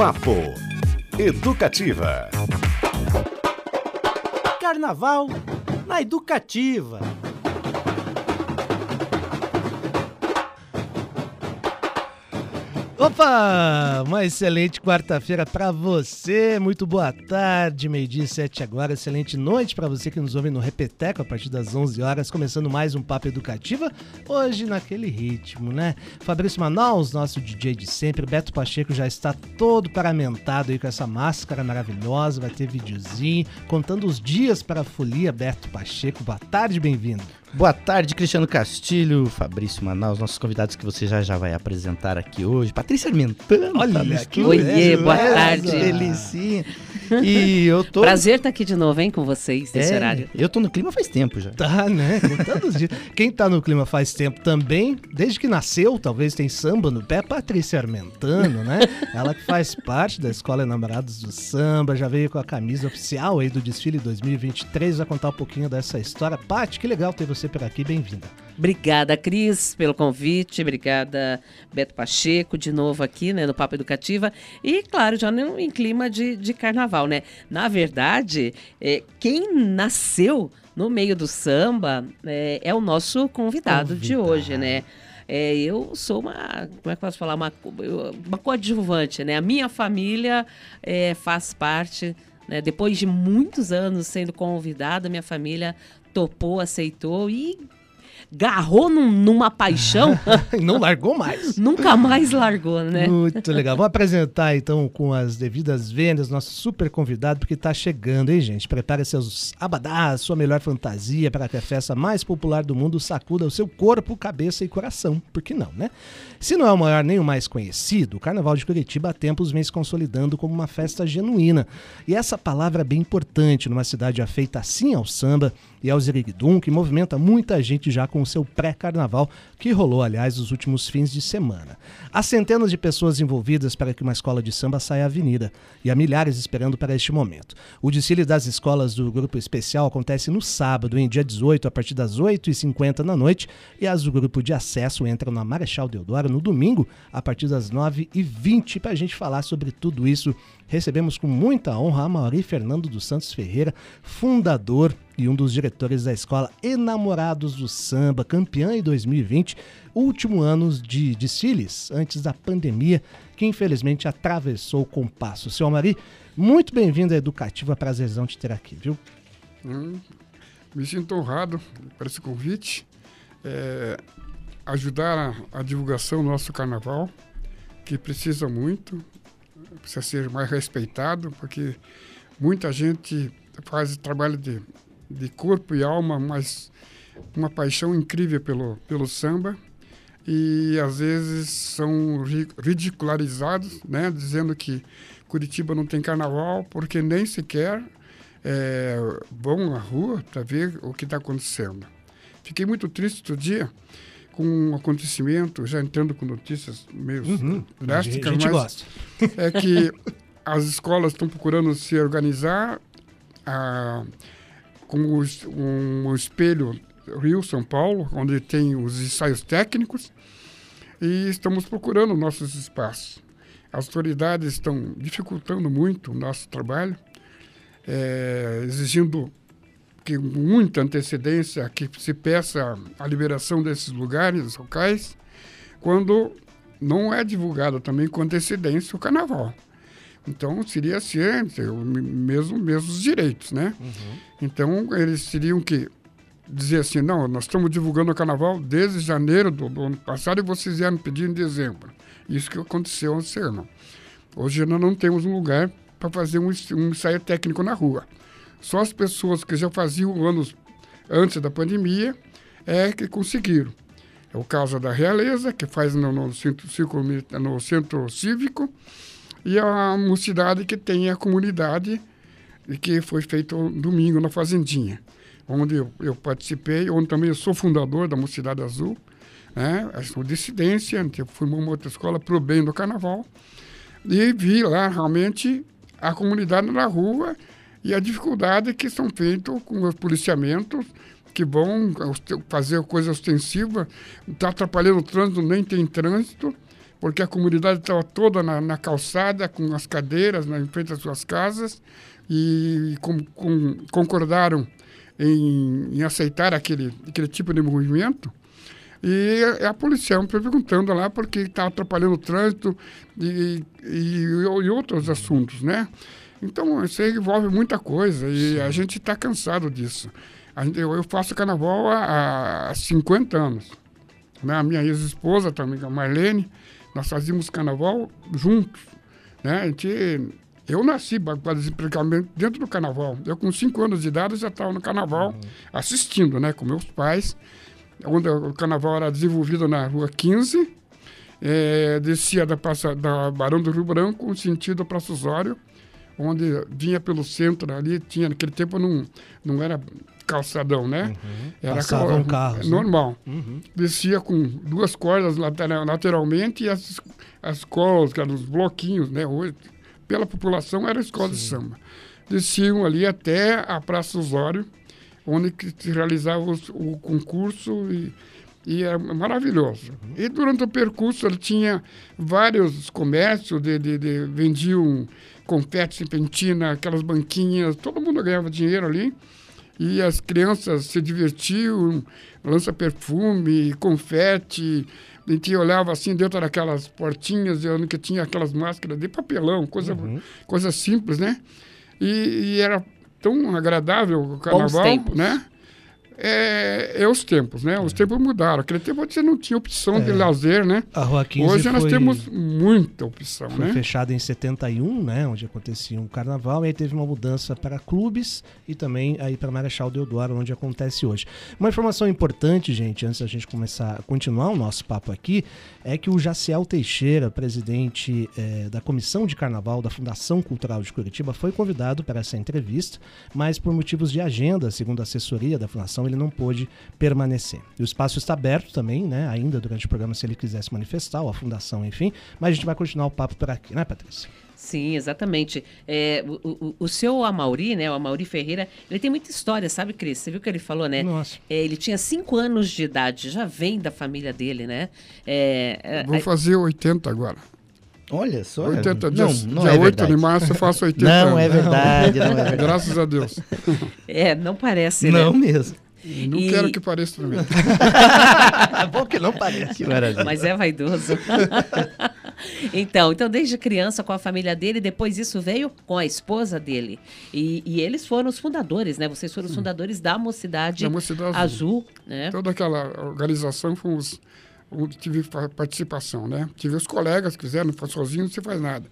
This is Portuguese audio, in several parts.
Papo Educativa. Carnaval na Educativa. Opa! Uma excelente quarta-feira para você. Muito boa tarde, meio-dia e sete agora. Excelente noite para você que nos ouve no Repeteco a partir das 11 horas, começando mais um Papo Educativa. Hoje naquele ritmo, né? Fabrício Manaus, nosso DJ de sempre. Beto Pacheco já está todo paramentado aí com essa máscara maravilhosa. Vai ter videozinho contando os dias para a folia. Beto Pacheco, boa tarde, bem-vindo. Boa tarde, Cristiano Castilho, Fabrício Manaus, nossos convidados que você já já vai apresentar aqui hoje. Patrícia Armentano. Olha, tá que Oiê, boa tarde. Delicinha. E eu tô. Prazer estar tá aqui de novo, hein, com vocês nesse é, horário. Eu tô no clima faz tempo já. Tá, né? Todos dias. Quem tá no clima faz tempo também, desde que nasceu, talvez tem samba no pé, Patrícia Armentano, né? Ela que faz parte da Escola Enamorados do Samba, já veio com a camisa oficial aí do desfile 2023, vai contar um pouquinho dessa história. Paty, que legal ter você você por aqui. Bem-vinda. Obrigada, Cris, pelo convite. Obrigada, Beto Pacheco, de novo aqui né, no Papo Educativa. E, claro, já em clima de, de carnaval, né? Na verdade, é, quem nasceu no meio do samba é, é o nosso convidado, convidado, de hoje, né? É, eu sou uma, como é que posso falar, uma, uma coadjuvante, né? A minha família é, faz parte, né? depois de muitos anos sendo convidada, minha família topou, aceitou e garrou num, numa paixão. não largou mais. Nunca mais largou, né? Muito legal. Vamos apresentar então com as devidas vendas nosso super convidado, porque está chegando, hein, gente? Prepare seus abadás, sua melhor fantasia para que a festa mais popular do mundo sacuda o seu corpo, cabeça e coração. Por que não, né? Se não é o maior nem o mais conhecido, o Carnaval de Curitiba há tempos vem se consolidando como uma festa genuína. E essa palavra é bem importante numa cidade afeita assim ao samba e ao Ziriguidum, que movimenta muita gente já com o seu pré-carnaval, que rolou, aliás, nos últimos fins de semana. Há centenas de pessoas envolvidas para que uma escola de samba saia à avenida, e há milhares esperando para este momento. O desfile das escolas do Grupo Especial acontece no sábado, em dia 18, a partir das 8h50 da noite, e as do Grupo de Acesso entram na Marechal Deodoro no domingo, a partir das 9h20, para a gente falar sobre tudo isso recebemos com muita honra a Mauri Fernando dos Santos Ferreira, fundador e um dos diretores da escola Enamorados do Samba, campeã em 2020, último ano de desfiles antes da pandemia, que infelizmente atravessou o compasso. Seu Mauri, muito bem-vindo à Educativa, prazerzão te ter aqui, viu? Hum, me sinto honrado por esse convite. É, ajudar a, a divulgação do nosso carnaval, que precisa muito precisa ser mais respeitado, porque muita gente faz trabalho de, de corpo e alma, mas uma paixão incrível pelo, pelo samba e às vezes são ridicularizados, né, dizendo que Curitiba não tem carnaval porque nem sequer é, vão à rua para ver o que está acontecendo. Fiquei muito triste outro dia com um acontecimento, já entrando com notícias meio uhum. drásticas, mas gosta. é que as escolas estão procurando se organizar ah, com os, um, um espelho Rio, São Paulo, onde tem os ensaios técnicos, e estamos procurando nossos espaços. As autoridades estão dificultando muito o nosso trabalho, é, exigindo que muita antecedência que se peça a liberação desses lugares locais, quando não é divulgado também com antecedência o carnaval. Então seria ciência, mesmo mesmos direitos, né? Uhum. Então eles teriam que dizer assim, não, nós estamos divulgando o carnaval desde janeiro do, do ano passado e vocês vieram pedir em dezembro. Isso que aconteceu esse ano. Hoje nós não temos um lugar para fazer um, um ensaio técnico na rua. Só as pessoas que já faziam anos antes da pandemia é que conseguiram. É o caso da Realeza, que faz no, no, centro, no centro cívico, e a mocidade que tem a comunidade, que foi feito domingo na Fazendinha, onde eu, eu participei, onde também eu sou fundador da Mocidade Azul, né? sou dissidência, eu fui uma outra escola para o bem do carnaval, e vi lá realmente a comunidade na rua e a dificuldade que são feitos com os policiamentos que vão fazer coisa ostensiva, está atrapalhando o trânsito, nem tem trânsito, porque a comunidade estava toda na, na, calçada, com as cadeiras na, em frente às suas casas, e com, com, concordaram em, em, aceitar aquele, aquele tipo de movimento. E a, polícia me perguntando lá porque estava atrapalhando o trânsito e, e, e, outros assuntos, né? Então, isso aí envolve muita coisa e Sim. a gente está cansado disso. Eu faço carnaval há, há 50 anos. Né? A minha ex-esposa também, a Marlene, nós fazíamos carnaval juntos. Né? A gente, eu nasci praticamente dentro do carnaval. Eu, com 5 anos de idade, já estava no carnaval uhum. assistindo né? com meus pais onde o carnaval era desenvolvido na Rua 15, é, descia da, praça, da Barão do Rio Branco, sentido Praça Osório, onde vinha pelo centro ali, tinha naquele tempo não, não era calçadão, né? Uhum. Era Passavam carros. Né? Normal. Né? Uhum. Descia com duas cordas lateral, lateralmente e as, as colas, que eram os bloquinhos, né? Hoje, pela população era escola Sim. de samba. Desciam ali até a Praça Osório, onde se realizava o, concurso e, e é maravilhoso. Uhum. E durante o percurso ele tinha vários comércios, de, de, de vendiam confete, serpentina, aquelas banquinhas, todo mundo ganhava dinheiro ali. E as crianças se divertiam, lança perfume, confete. A gente olhava assim dentro daquelas portinhas, onde que tinha aquelas máscaras de papelão, coisa, uhum. coisa simples, né? E, e era tão agradável o carnaval, né? É, é, os tempos, né? Os é. tempos mudaram. Aquele tempo você não tinha opção é. de lazer, né? A Rua 15 Hoje nós temos muita opção, foi né? fechada em 71, né? Onde acontecia um carnaval. E aí teve uma mudança para clubes e também aí para Marechal Deodoro, onde acontece hoje. Uma informação importante, gente, antes da gente começar a continuar o nosso papo aqui, é que o Jaciel Teixeira, presidente é, da Comissão de Carnaval da Fundação Cultural de Curitiba, foi convidado para essa entrevista, mas por motivos de agenda, segundo a assessoria da Fundação, ele não pôde permanecer. E o espaço está aberto também, né, ainda durante o programa, se ele quisesse manifestar, ou a Fundação, enfim, mas a gente vai continuar o papo por aqui, né, Patrícia? Sim, exatamente. É, o, o, o, seu Amauri, né, o Amauri Ferreira, ele tem muita história, sabe, Cris? Você viu o que ele falou, né? Nossa. É, ele tinha cinco anos de idade, já vem da família dele, né? É, é Vou fazer 80 agora. Olha só. 80 dias. Não, não dia é 8 verdade. de março eu faço 80 não anos. É verdade, não é verdade. Graças a Deus. É, não parece, né? Não mesmo. Não e... quero que pareça também. é bom que não pareça. Mas é vaidoso. então, então, desde criança com a família dele, depois isso veio com a esposa dele. E, e eles foram os fundadores, né? Vocês foram os fundadores da Mocidade, da Mocidade Azul. Azul né? Toda aquela organização fomos tive participação, né? Tive os colegas que fizeram, sozinho não se faz nada.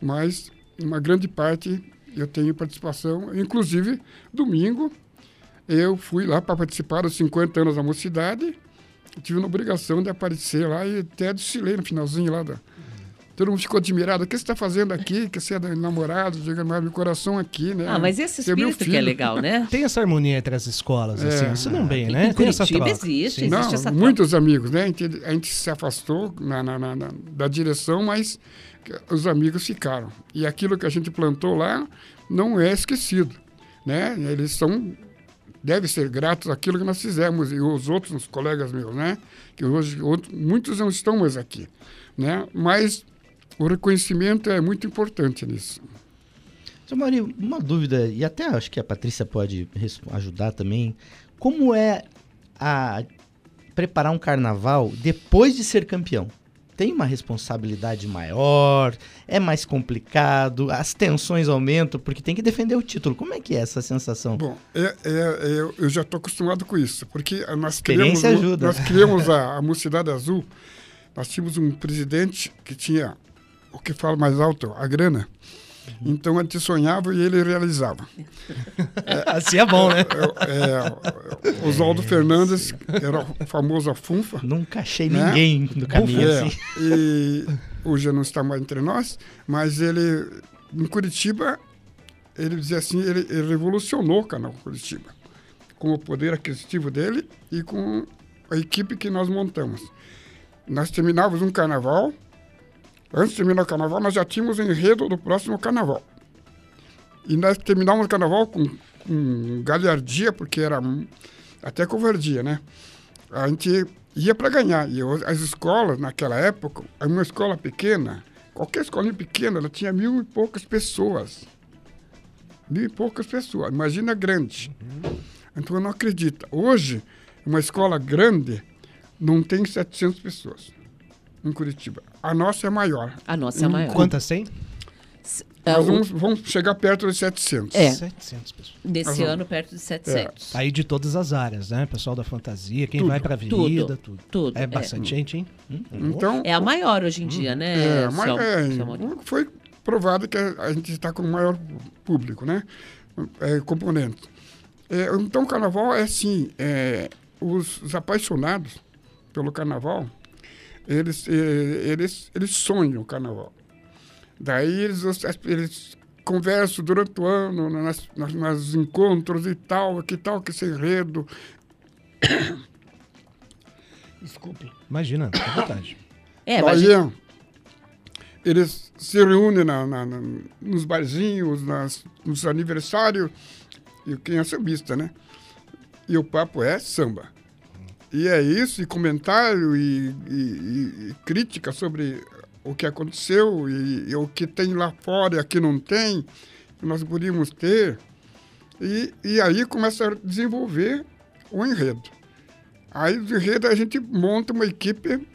Mas uma grande parte eu tenho participação, inclusive domingo eu fui lá para participar dos 50 anos da mocidade. Tive uma obrigação de aparecer lá e até desfilei no finalzinho lá da. Todo mundo ficou admirado. O que você está fazendo aqui? Que você é namorado, diga meu coração aqui, né? Ah, mas esse espírito é que é legal, né? Tem essa harmonia entre as escolas, é. assim. Isso não bem, né? Em Tem essa troca. existe, existe não, essa troca. Muitos amigos, né? A gente, a gente se afastou na, na, na, da direção, mas os amigos ficaram. E aquilo que a gente plantou lá não é esquecido, né? Eles são deve ser gratos àquilo que nós fizemos e os outros os colegas meus, né? Que hoje outros, muitos não estão mais aqui, né? Mas o reconhecimento é muito importante nisso. Seu Mário, uma dúvida, e até acho que a Patrícia pode ajudar também. Como é a preparar um carnaval depois de ser campeão? Tem uma responsabilidade maior, é mais complicado, as tensões aumentam porque tem que defender o título. Como é que é essa sensação? Bom, é, é, é eu já estou acostumado com isso, porque nós criamos, ajuda. nós criamos a, a Mocidade Azul, nós tínhamos um presidente que tinha o que fala mais alto, a grana. Então a gente sonhava e ele realizava. É, assim é bom, né? É, é, Oswaldo Fernandes era o famoso Afunfa. Nunca achei né? ninguém no caminho é, assim. E hoje não está mais entre nós, mas ele, em Curitiba, ele dizia assim, ele, ele revolucionou o canal Curitiba. Com o poder aquisitivo dele e com a equipe que nós montamos. Nós terminávamos um carnaval, Antes de terminar o carnaval, nós já tínhamos o enredo do próximo carnaval. E nós terminávamos o carnaval com, com galhardia, porque era até covardia, né? a gente ia para ganhar. E eu- as escolas, naquela época, uma escola pequena, qualquer escolinha pequena, ela tinha mil e poucas pessoas. Mil e poucas pessoas. Imagina grande. Então, eu não acredito. Hoje, uma escola grande não tem 700 pessoas em Curitiba. A nossa é maior. A nossa é maior. Quantas tem? É, Nós o- vamos, vamos chegar perto de 700. É. 700 pessoas. nesse Aham. ano, perto de 700. Aí de todas as áreas, né? Pessoal da fantasia, quem Tudo. vai pra Tudo. avenida, tudo. Tudo, É é. bastante gente, hein? Então, É a maior hoje em dia, né? É, mas é, Maurício? foi provado que a, gente está com o maior público, né? É, componente. É, então, o carnaval é assim, é, os, os apaixonados pelo carnaval, eles, é, eles, eles sonham o carnaval. Daí eles, eles conversam durante o ano, nas, nas, nos encontros e tal, que tal que esse enredo. Desculpe. Imagina, à vontade. É, Aí, mas é, eles se reúnem na, na- na- nos barzinhos, nas, nos aniversários, e quem é sambista, né? E o papo é samba. E é isso, e comentário, e, e- e- crítica sobre o que aconteceu, e, e o que tem lá fora e aqui não tem, que nós podíamos ter. E, e aí começa a desenvolver o enredo. Aí do enredo a gente monta uma equipe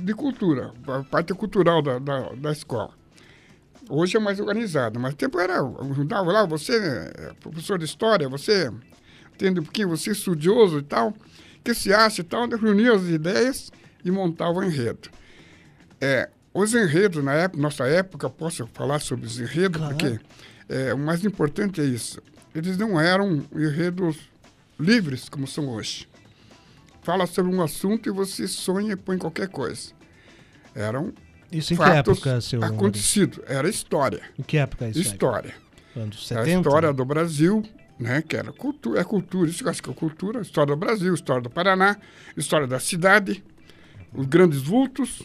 de cultura, a parte cultural da, da, da escola. Hoje é mais organizado, mas tempo era, juntava lá, você é professor de história, você entende um pouquinho, você é estudioso e tal, que se acha e tal, reunia as ideias e montava o enredo. É, os enredos, na época, nossa época, posso falar sobre os enredos, Claro. porque é, o mais importante é isso. Eles não eram enredos livres como são hoje fala sobre um assunto e você sonha e põe qualquer coisa. Eram Isso em que época, seu Maurício? acontecidos. Era história. Em que época é isso? história. Anos É 70? a história do Brasil, né? Que era cultura, é cultura, isso acho que é cultura, história do Brasil, história do Paraná, história da cidade, os grandes vultos.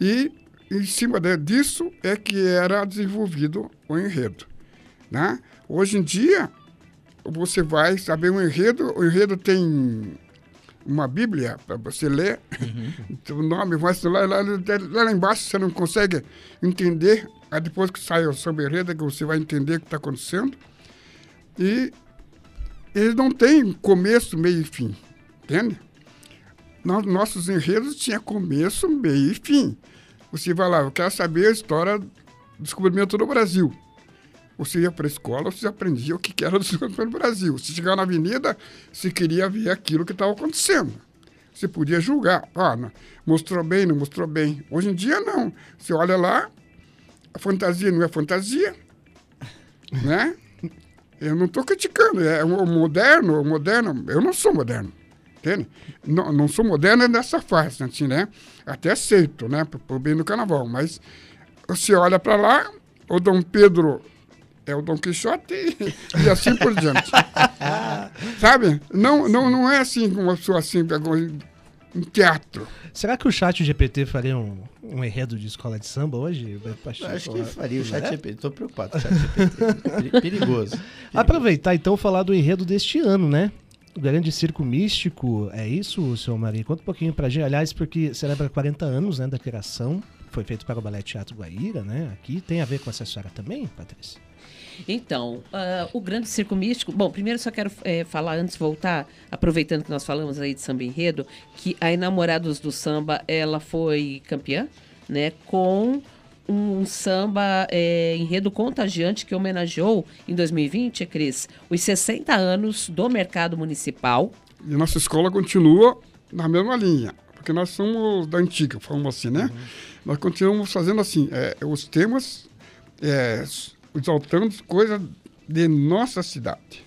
E em cima disso é que era desenvolvido o enredo. Né? Hoje em dia, você vai saber um enredo, o enredo tem uma Bíblia para você ler, o nome, vai lá, lá, lá, lá embaixo você não consegue entender, aí depois que sai o samba enredo é que você vai entender o que está acontecendo. E eles não têm começo, meio e fim, entende? Nos- Nossos enredos tinham começo, meio e fim. Você vai lá, eu quero saber a história do descobrimento do Brasil. Você ia para a escola, você aprendia o que era o descobrimento do Brasil. Você chegava na avenida, você queria ver aquilo que estava acontecendo. Você podia julgar. Ah, não, mostrou bem, não mostrou bem. Hoje em dia, não. Você olha lá, a fantasia não é fantasia, né? Eu não estou criticando. É o moderno, o moderno, eu não sou moderno. Entende? Não, não sou moderno nessa fase, assim, né? Até aceito, né? Por, bem do carnaval. Mas você olha para lá, o Dom Pedro é o Dom Quixote e, e assim por diante. Sabe? Não, não, não é assim uma pessoa assim, um teatro. Será que o chat GPT faria um, um enredo de escola de samba hoje? Acho que faria o chat É? GPT. Tô preocupado com o chat GPT. Peri- Perigoso. Aproveitar então e falar do enredo deste ano, né? O grande circo místico, é isso, seu Maria? Conta um pouquinho pra gente. Aliás, porque celebra 40 anos né, da criação. Foi feito para o Balé Teatro Guaíra, né? Aqui tem a ver com essa história também, Patrícia? Então, ah, o Grande Circo Místico. Bom, primeiro só quero eh, falar, antes de voltar, aproveitando que nós falamos aí de samba enredo, que a Enamorados do Samba, ela foi campeã, né? Com um samba eh, enredo contagiante que homenageou em 2020, Cris, os 60 anos do mercado municipal. E nossa escola continua na mesma linha, porque nós somos da antiga, falamos assim, né? Nós continuamos fazendo assim, é, os temas, é, exaltando coisas de nossa cidade.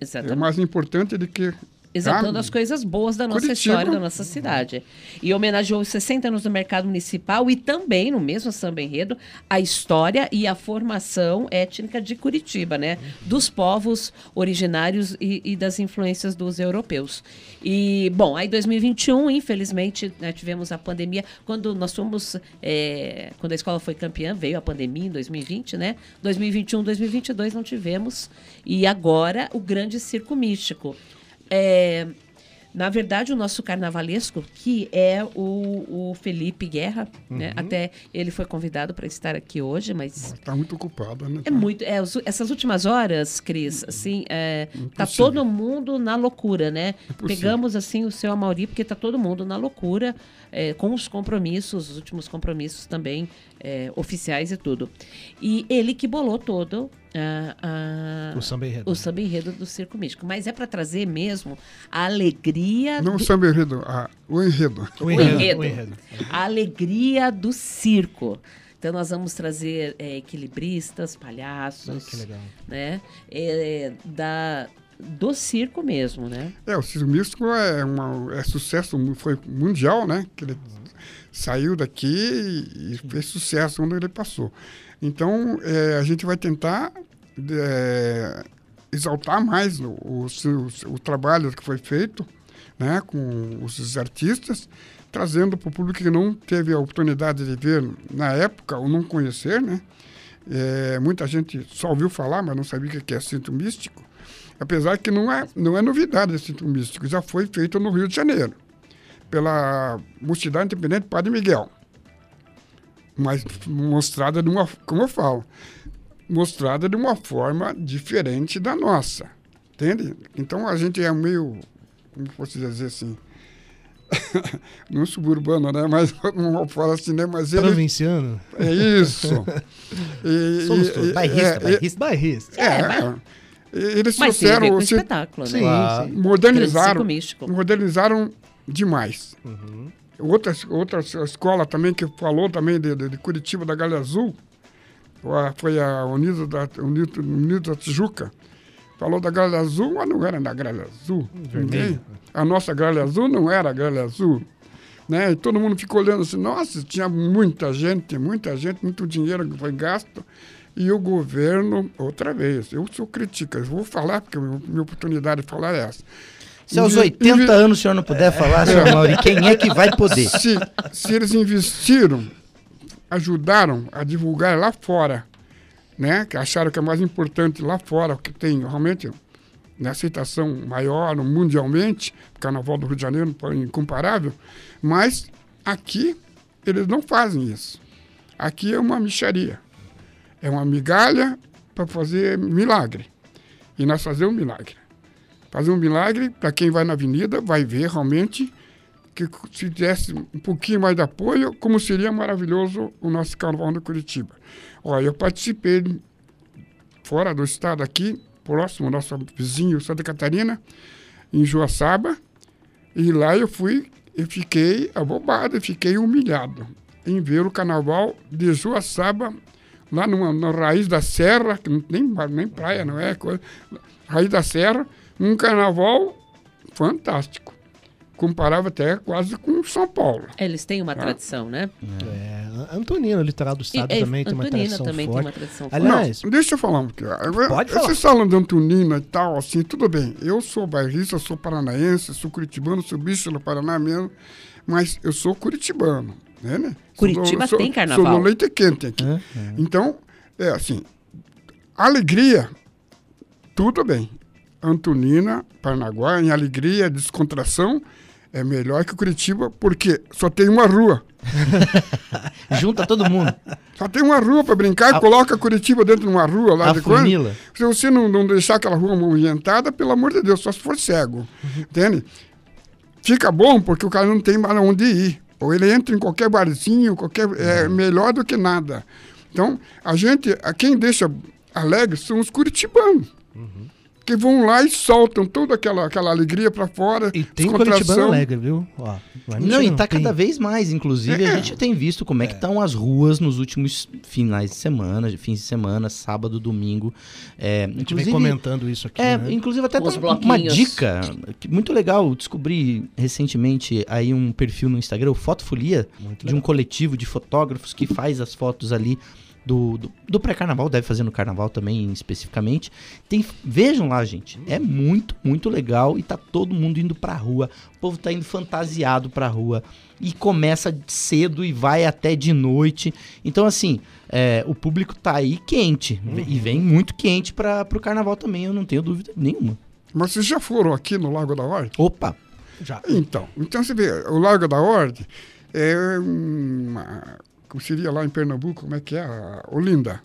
É Exatamente. mais importante do que... Exaltando Ah, as coisas boas da nossa Curitiba. história, da nossa cidade. E homenageou os 60 anos do mercado municipal e também, no mesmo samba enredo, a história e a formação étnica de Curitiba, né? Dos povos originários e, e das influências dos europeus. E, bom, aí 2021, infelizmente, né, tivemos a pandemia. Quando nós fomos, é, quando a escola foi campeã, veio a pandemia em 2020, né? 2021, 2022 não tivemos. E agora, o grande circo místico. É, Na verdade, o nosso carnavalesco, que é o, o Felipe Guerra, né? Uhum. Até ele foi convidado para estar aqui hoje, mas Está muito ocupado, né? é muito. É, essas últimas horas, Cris, assim, é, tá todo mundo na loucura, né? Impossível. Pegamos assim o seu Amauri, porque tá todo mundo na loucura, é, com os compromissos, os últimos compromissos também é, oficiais e tudo. E ele que bolou todo ah, ah, O samba enredo. o samba enredo do Circo Místico. Mas é para trazer mesmo a alegria Não o do- samba enredo, ah, o enredo. O enredo. enredo. O enredo. a alegria do circo. Então nós vamos trazer é, equilibristas, palhaços, Que legal. né? É, da do circo mesmo, né? É, o Circo Místico é, uma, é sucesso, foi mundial, né? Que ele saiu daqui e, fez sucesso onde ele passou. Então, é, a gente vai tentar é, exaltar mais o, o, o- o trabalho que foi feito né, com os artistas, trazendo para o público que não teve a oportunidade de ver na época ou não conhecer, né? É, muita gente só ouviu falar, mas não sabia o que é cinto místico. Apesar que não é, não é novidade esse cinto místico, já foi feito no Rio de Janeiro, pela Mocidade Independente Padre Miguel. Mas mostrada de uma, como eu falo, mostrada de uma forma diferente da nossa. Entende? Então a gente é meio, como posso dizer assim, não suburbano, né? Mas não falo assim, né? Mas ele, Provinciano. é isso. E- Somos todos. e- Bairrista, é, bairrista. Bairrista. é, É, é. Eles Mas trouxeram, o se- espetáculo, Sim, né? Claro. sim. Grande modernizaram, circo místico. modernizaram demais. Uhum. Outra, outra escola também que falou também de, de- de Curitiba, da Galha Azul, foi a Unido da, Unido, Unido da Tijuca. Falou da Galha Azul, mas não era da Galha Azul. Ninguém. A nossa Galha Azul não era a Galha Azul. Né? E todo mundo ficou olhando assim, nossa, tinha muita gente, muita gente, muito dinheiro que foi gasto. E o governo, outra vez, eu sou crítica, eu vou falar, porque a minha oportunidade de falar é essa. Se aos Invi- 80 invi- anos o senhor não puder falar, senhor Mauri, quem é que vai poder? se, se eles investiram, ajudaram a divulgar lá fora, né? Que acharam que é mais importante lá fora, que tem realmente né, aceitação maior mundialmente, o Carnaval do Rio de Janeiro é incomparável, mas aqui eles não fazem isso. Aqui é uma micharia. É uma migalha para fazer milagre. E nós fazemos um milagre. Fazer um milagre, para quem vai na avenida, vai ver realmente que se desse um pouquinho mais de apoio, como seria maravilhoso o nosso carnaval de Curitiba. Olha, eu participei fora do estado aqui, próximo ao nosso vizinho Santa Catarina, em Joaçaba, e lá eu fui e fiquei abobado, fiquei humilhado em ver o carnaval de Joaçaba, lá numa, na raiz da serra, que não tem nem praia, não é? Coisa, raiz da serra, um carnaval fantástico. Comparava até quase com São Paulo. Eles têm uma tradição, né? É, Antonina, o litoral do estado E- é, também tem uma também tem uma tradição forte. Aliás, Não, deixa eu falar um pouquinho. Pode falar. Vocês falam de Antonina e tal, assim, tudo bem. Eu sou bairrista, sou paranaense, sou curitibano, sou bicho do Paraná mesmo, mas eu sou curitibano. Né, né? Curitiba Sou do- tem sou- carnaval. Sou do leite quente aqui. Hã? Então, é assim, alegria, tudo bem. Antonina, Paranaguá, em alegria, descontração, é melhor que Curitiba, porque só tem uma rua. Junta todo mundo. Só tem uma rua para brincar, A- coloca Curitiba dentro de uma rua lá A de funila. Se você não, não deixar aquela rua movimentada, pelo amor de Deus, só se for cego. Entende? Fica bom porque o cara não tem para onde ir. Ou ele entra em qualquer barzinho, qualquer, é melhor do que nada. Então, a gente, a quem deixa alegre são os curitibanos. Que vão lá e soltam toda aquela, aquela alegria para fora. e tem. Curitibano alegre, viu? Ó, Não, e tá tem. cada vez mais. Inclusive, a gente tem visto como é que estão as ruas nos últimos finais de semana, fins de semana, sábado, domingo. É, A gente vem inclusive, comentando isso aqui, É, né? inclusive até tá uma dica que- muito legal. Descobri recentemente aí um perfil no Instagram, o Fotofolia, de um coletivo de fotógrafos que faz as fotos ali do, do, do pré-carnaval, deve fazer no carnaval também especificamente. Tem, vejam lá, gente. É muito, muito legal e tá todo mundo indo pra rua. O povo tá indo fantasiado pra rua e começa cedo e vai até de noite. Então, assim, é, o público tá aí quente e vem muito quente para pro carnaval também, eu não tenho dúvida nenhuma. Mas vocês já foram aqui no Lago da Horta? Opa, Já. Então, então você vê, o Largo da Ordem é uma, como seria lá em Pernambuco, como é que é? A Olinda.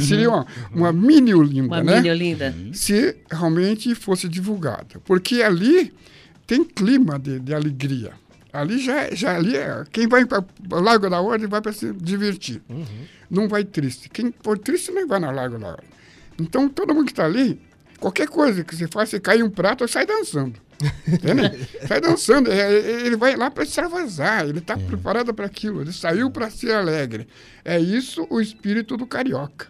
seria uma, uma mini Olinda, Uma né? mini Olinda. Se realmente fosse divulgada. Porque ali tem clima de, de alegria. Ali já, já ali é, quem vai para o Largo da Ordem vai para se divertir. Não vai triste. Quem for triste nem vai no Largo da Ordem. Então, todo mundo que está ali, qualquer coisa que você faz, você cai em um prato, sai dançando. Sai dançando. É, é, Ele vai lá para extravasar. Ele está preparado para aquilo. Ele saiu para ser alegre. É isso o espírito do carioca.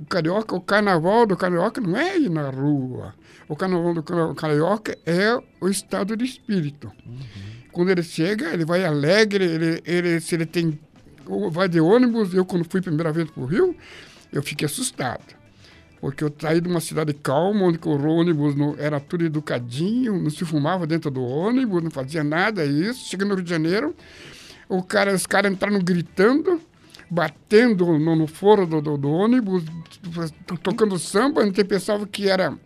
O carioca, o carnaval do carioca não é ir na rua. O carnaval do car- carioca é o estado de espírito. Quando ele chega, ele vai alegre, ele, ele, se ele tem. Vai de ônibus, eu quando fui a primeira vez para o Rio, eu fiquei assustado. Porque eu saí de uma cidade calma, onde o ônibus não, era tudo educadinho, não se fumava dentro do ônibus, não fazia nada, isso. Cheguei no Rio de Janeiro, o cara, os caras entraram gritando, batendo no, no foro do, do- do ônibus, to- tocando samba, a gente pensava que era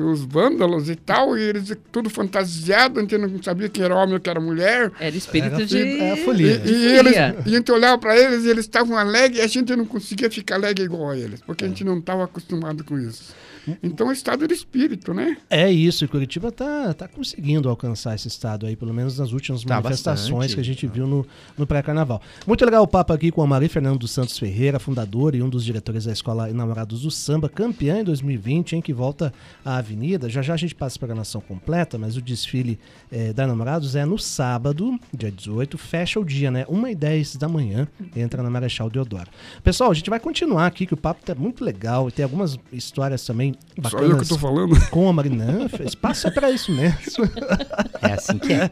os vândalos e tal, e eles tudo fantasiado, a gente não sabia quem era homem ou quem era mulher. Era espírito Era de. é E, folia. e de eles, e a gente olhava para eles e eles estavam alegres e a gente não conseguia ficar alegre igual a eles, porque a gente não estava acostumado com isso. Então é estado de espírito, né? É isso, e Curitiba tá, tá conseguindo alcançar esse estado aí, pelo menos nas últimas Tá manifestações bastante. que a gente viu no, no pré-carnaval. Muito legal o papo aqui com a Maria Fernando dos Santos Ferreira, fundadora e um dos diretores da Escola Enamorados do Samba, campeã em 2020, hein, que volta à Avenida. Já já a gente passa a programação completa, mas o desfile eh, da Enamorados é no sábado, dia 18, fecha o dia, né? 1h10 da manhã, entra na Marechal Deodoro. Pessoal, a gente vai continuar aqui, que o papo tá muito legal e tem algumas histórias também Só eu que bacanas estou falando. com a Marina. Espaço é pra isso mesmo. É assim que é.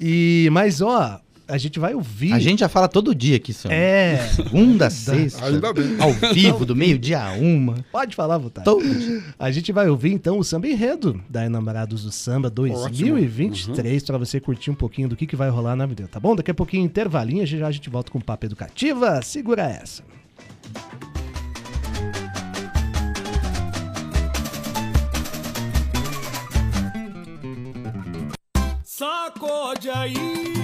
E, mas, ó, a gente vai ouvir. A gente já fala todo dia aqui, Sam. É. Segunda, sexta. Ainda bem. Ao vivo, do meio-dia a uma. Pode falar, vontade. Todo dia. A gente vai ouvir então o Samba Enredo da Enamorados do Samba 2023 pra você curtir um pouquinho do que, que vai rolar na vida, tá bom? Daqui a pouquinho, intervalinho, já já a gente volta com o Papo Educativa. Segura essa. Sacode aí,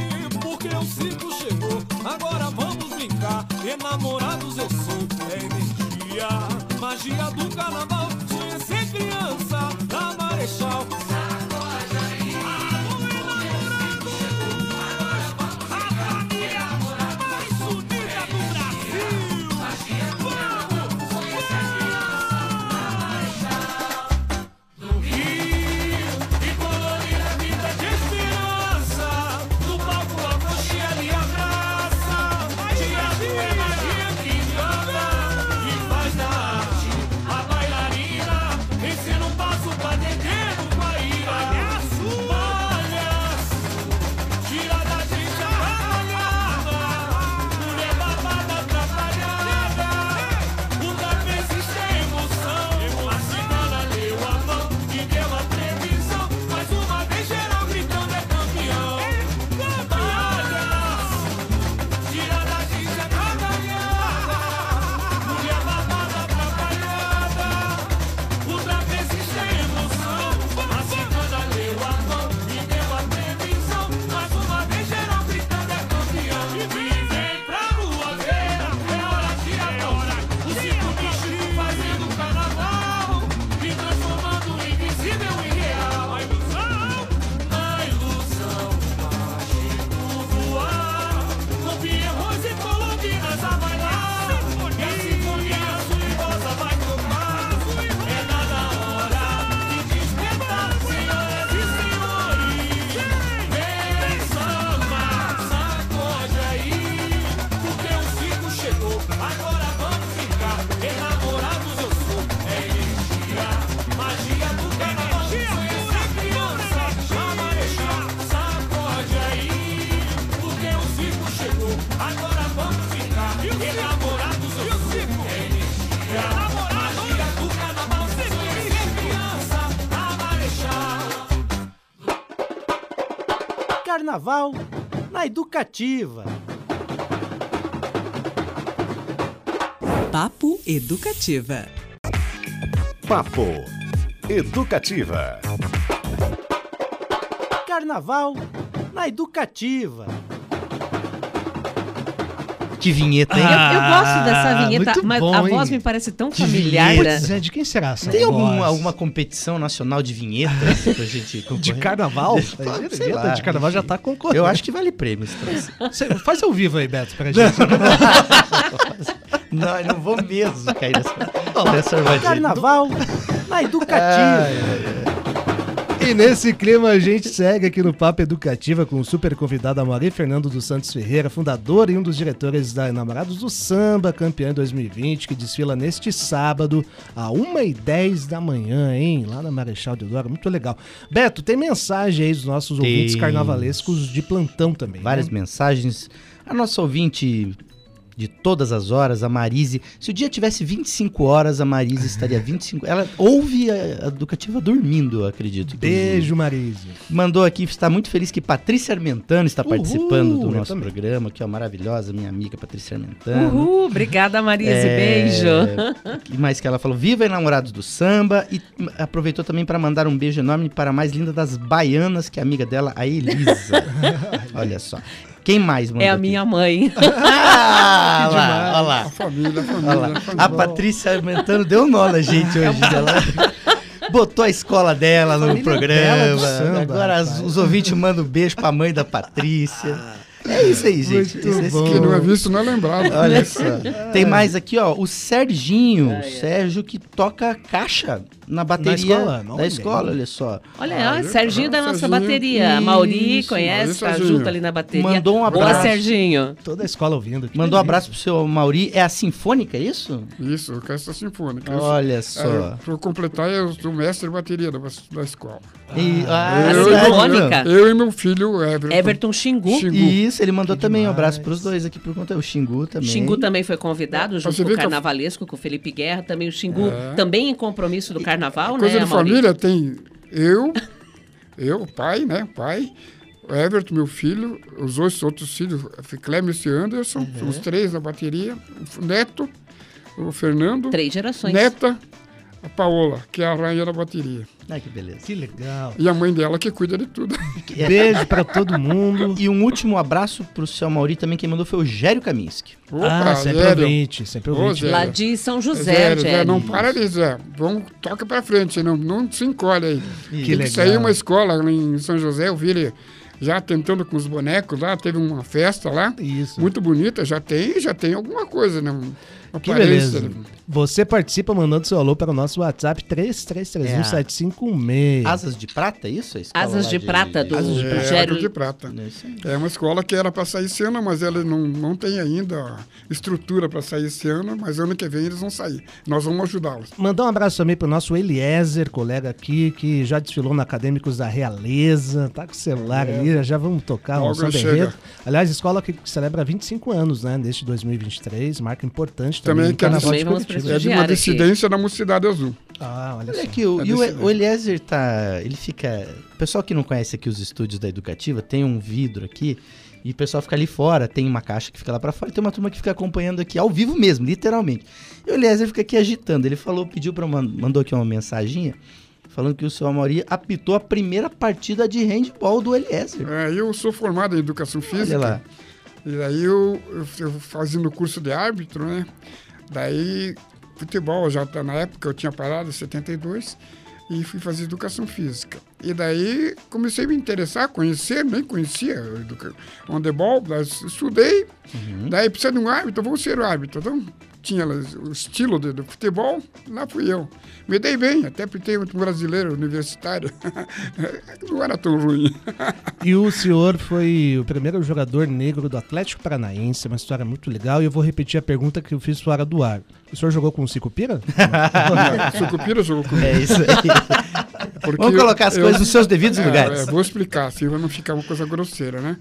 porque o ciclo chegou. Agora vamos brincar. Enamorados eu sou, é energia. Magia do carnaval, sonha ser criança. Da Marechal. Carnaval na educativa. Papo Educativa. Papo Educativa. Carnaval na Educativa. Que vinheta, hein? Eu, eu gosto dessa Ah, vinheta, mas bom, a voz hein? me parece tão Que familiar. né? Pois é, de quem será essa Tem algum- voz? alguma competição nacional de vinhetas pra gente De concorrer? carnaval? Sei Vinheta lá, de carnaval já tá concorrendo. Eu acho que vale prêmio esse troço. Faz ao vivo aí, Beto, pra gente. Não, eu não vou mesmo cair nessa, nessa armadilha. Carnaval na Educativa. E nesse clima a gente segue aqui no Papo Educativa com o super convidado Amaury Fernando dos Santos Ferreira, fundador e um dos diretores da Enamorados do Samba, campeão em 2020, que desfila neste sábado, a 1h10 da manhã, hein? Lá na Marechal Deodoro, muito legal. Beto, tem mensagem aí dos nossos Tem. ouvintes carnavalescos de plantão também. Várias né? mensagens. A nossa ouvinte de todas as horas, a Marise. Se o dia tivesse 25 horas, a Marise estaria 25. Ela ouve a a educativa dormindo, acredito. Beijo, Marise. Mandou aqui, está muito feliz que Patrícia Armentano está Uhul, participando do nosso também. programa, que é maravilhosa, minha amiga Patrícia Armentano. Uhul, obrigada, Marise. É, Beijo. E mais que ela falou, viva enamorados do samba e aproveitou também para mandar um beijo enorme para a mais linda das baianas, que é amiga dela, a Elisa. Olha só. Quem mais mandou É a aqui? minha mãe. Ah, lá, olha A lá. família, a família. Olha lá. a. A Patrícia Armentano deu nó na gente hoje. Ela botou a escola dela no Família programa. samba, Agora rapaz. os ouvintes mandam um beijo pra mãe da Patrícia. É isso aí, gente. Muito esse bom. Quem não é visto não é lembrado. Olha só. Tem mais aqui, ó. O Serginho. O Sérgio que toca caixa na bateria escola? da Olha escola, olha só. Olha, Ah, ó, Serginho da nossa Serginho. bateria. A Mauri Isso, conhece, tá junto ali na bateria. Mandou um Boa, abraço. Serginho. Toda a escola ouvindo. aqui. Mandou um abraço pro seu Mauri. É a Sinfônica, é isso? Isso, orquestra sinfônica. Eu Olha só. Para completar, eu sou mestre de bateria da, da escola. E, ah, A eu, sério? Sinfônica. eu e meu filho, Everton. Everton Xingu. Xingu. Isso, ele mandou Que também um demais. abraço pros dois aqui por conta. O Xingu também. Xingu também foi convidado, junto com o eu- Carnavalesco, com o Felipe Guerra. Também o Xingu, É. também em compromisso do Carnaval, Coisa né, de Mauri? família tem eu, eu, o pai, né? o Pai, Everton, meu filho, os dois outros filhos, Clemens e Anderson, Uhum. os três na bateria, o Neto, o Fernando, Três gerações. Neta, a Paola, que é a rainha da bateria. Ai, que beleza. Que legal. E a mãe dela que cuida de tudo. Beijo pra todo mundo. E um último abraço pro seu Mauri também, quem mandou foi o Gério Kaminski. ah, sempre Zélio. ouvinte, sempre Ô, ouvinte. Zé. Lá de São José, Zé, Zé. não para ali, Zé. Vamos, toca pra frente, não, não se encolhe aí. Que Tem legal. sair uma escola lá em São José, eu vi ele já tentando com os bonecos lá, teve uma festa lá, Isso. muito bonita, já tem, já tem alguma coisa, né? Que beleza. né? Você participa mandando seu alô para o nosso WhatsApp 33317516. Asas de Prata, é isso? Escola Asas de Prata, do- Asas de É, Prata. Água de Prata. É. É uma escola que era para sair esse ano, mas ela não, não tem ainda estrutura para sair esse ano, mas ano que vem eles vão sair. Nós vamos ajudá-los. Mandar um abraço também pro nosso Eliezer, colega aqui, que já desfilou na Acadêmicos da Realeza, tá com o celular ali, já, vamos tocar um Logo chega. enredo. Aliás, escola que celebra 25 anos, né, neste 2023, marca importante também. Que é de. É de uma aqui. dissidência da Mocidade Azul. Ah, olha só. Olha aqui, o, É e o, Eliezer tá. Ele fica. O pessoal que não conhece aqui os estúdios da Educativa, tem um vidro aqui. E o pessoal fica ali fora, tem uma caixa que fica lá pra fora, e tem uma turma que fica acompanhando aqui, ao vivo mesmo, literalmente. E o Eliezer fica aqui agitando. Ele falou, pediu para mandou aqui uma mensaginha, falando que o seu Amauri apitou a primeira partida de handball do Eliezer. É, eu sou formado em Educação Física. Olha lá. E daí eu, eu, eu fazendo curso de árbitro, né? Daí, futebol, já tá, na época eu tinha parado, em 72, e fui fazer educação física. E daí comecei a me interessar, conhecer, nem conhecia handebol, mas estudei. Daí precisa de um árbitro, vou ser o árbitro. Então, tinha o estilo de, do futebol, lá fui eu. Me dei bem, até porque um brasileiro universitário não era tão ruim. E o senhor foi o primeiro jogador negro do Atlético Paranaense, uma história muito legal. E eu vou repetir a pergunta que eu fiz fora do ar. O senhor jogou com o Cicupira? Sucupira jogou comigo. É isso aí. Porque Vamos colocar as eu- coisas nos seus devidos É, lugares. é, vou explicar, assim, para não ficar uma coisa grosseira, né?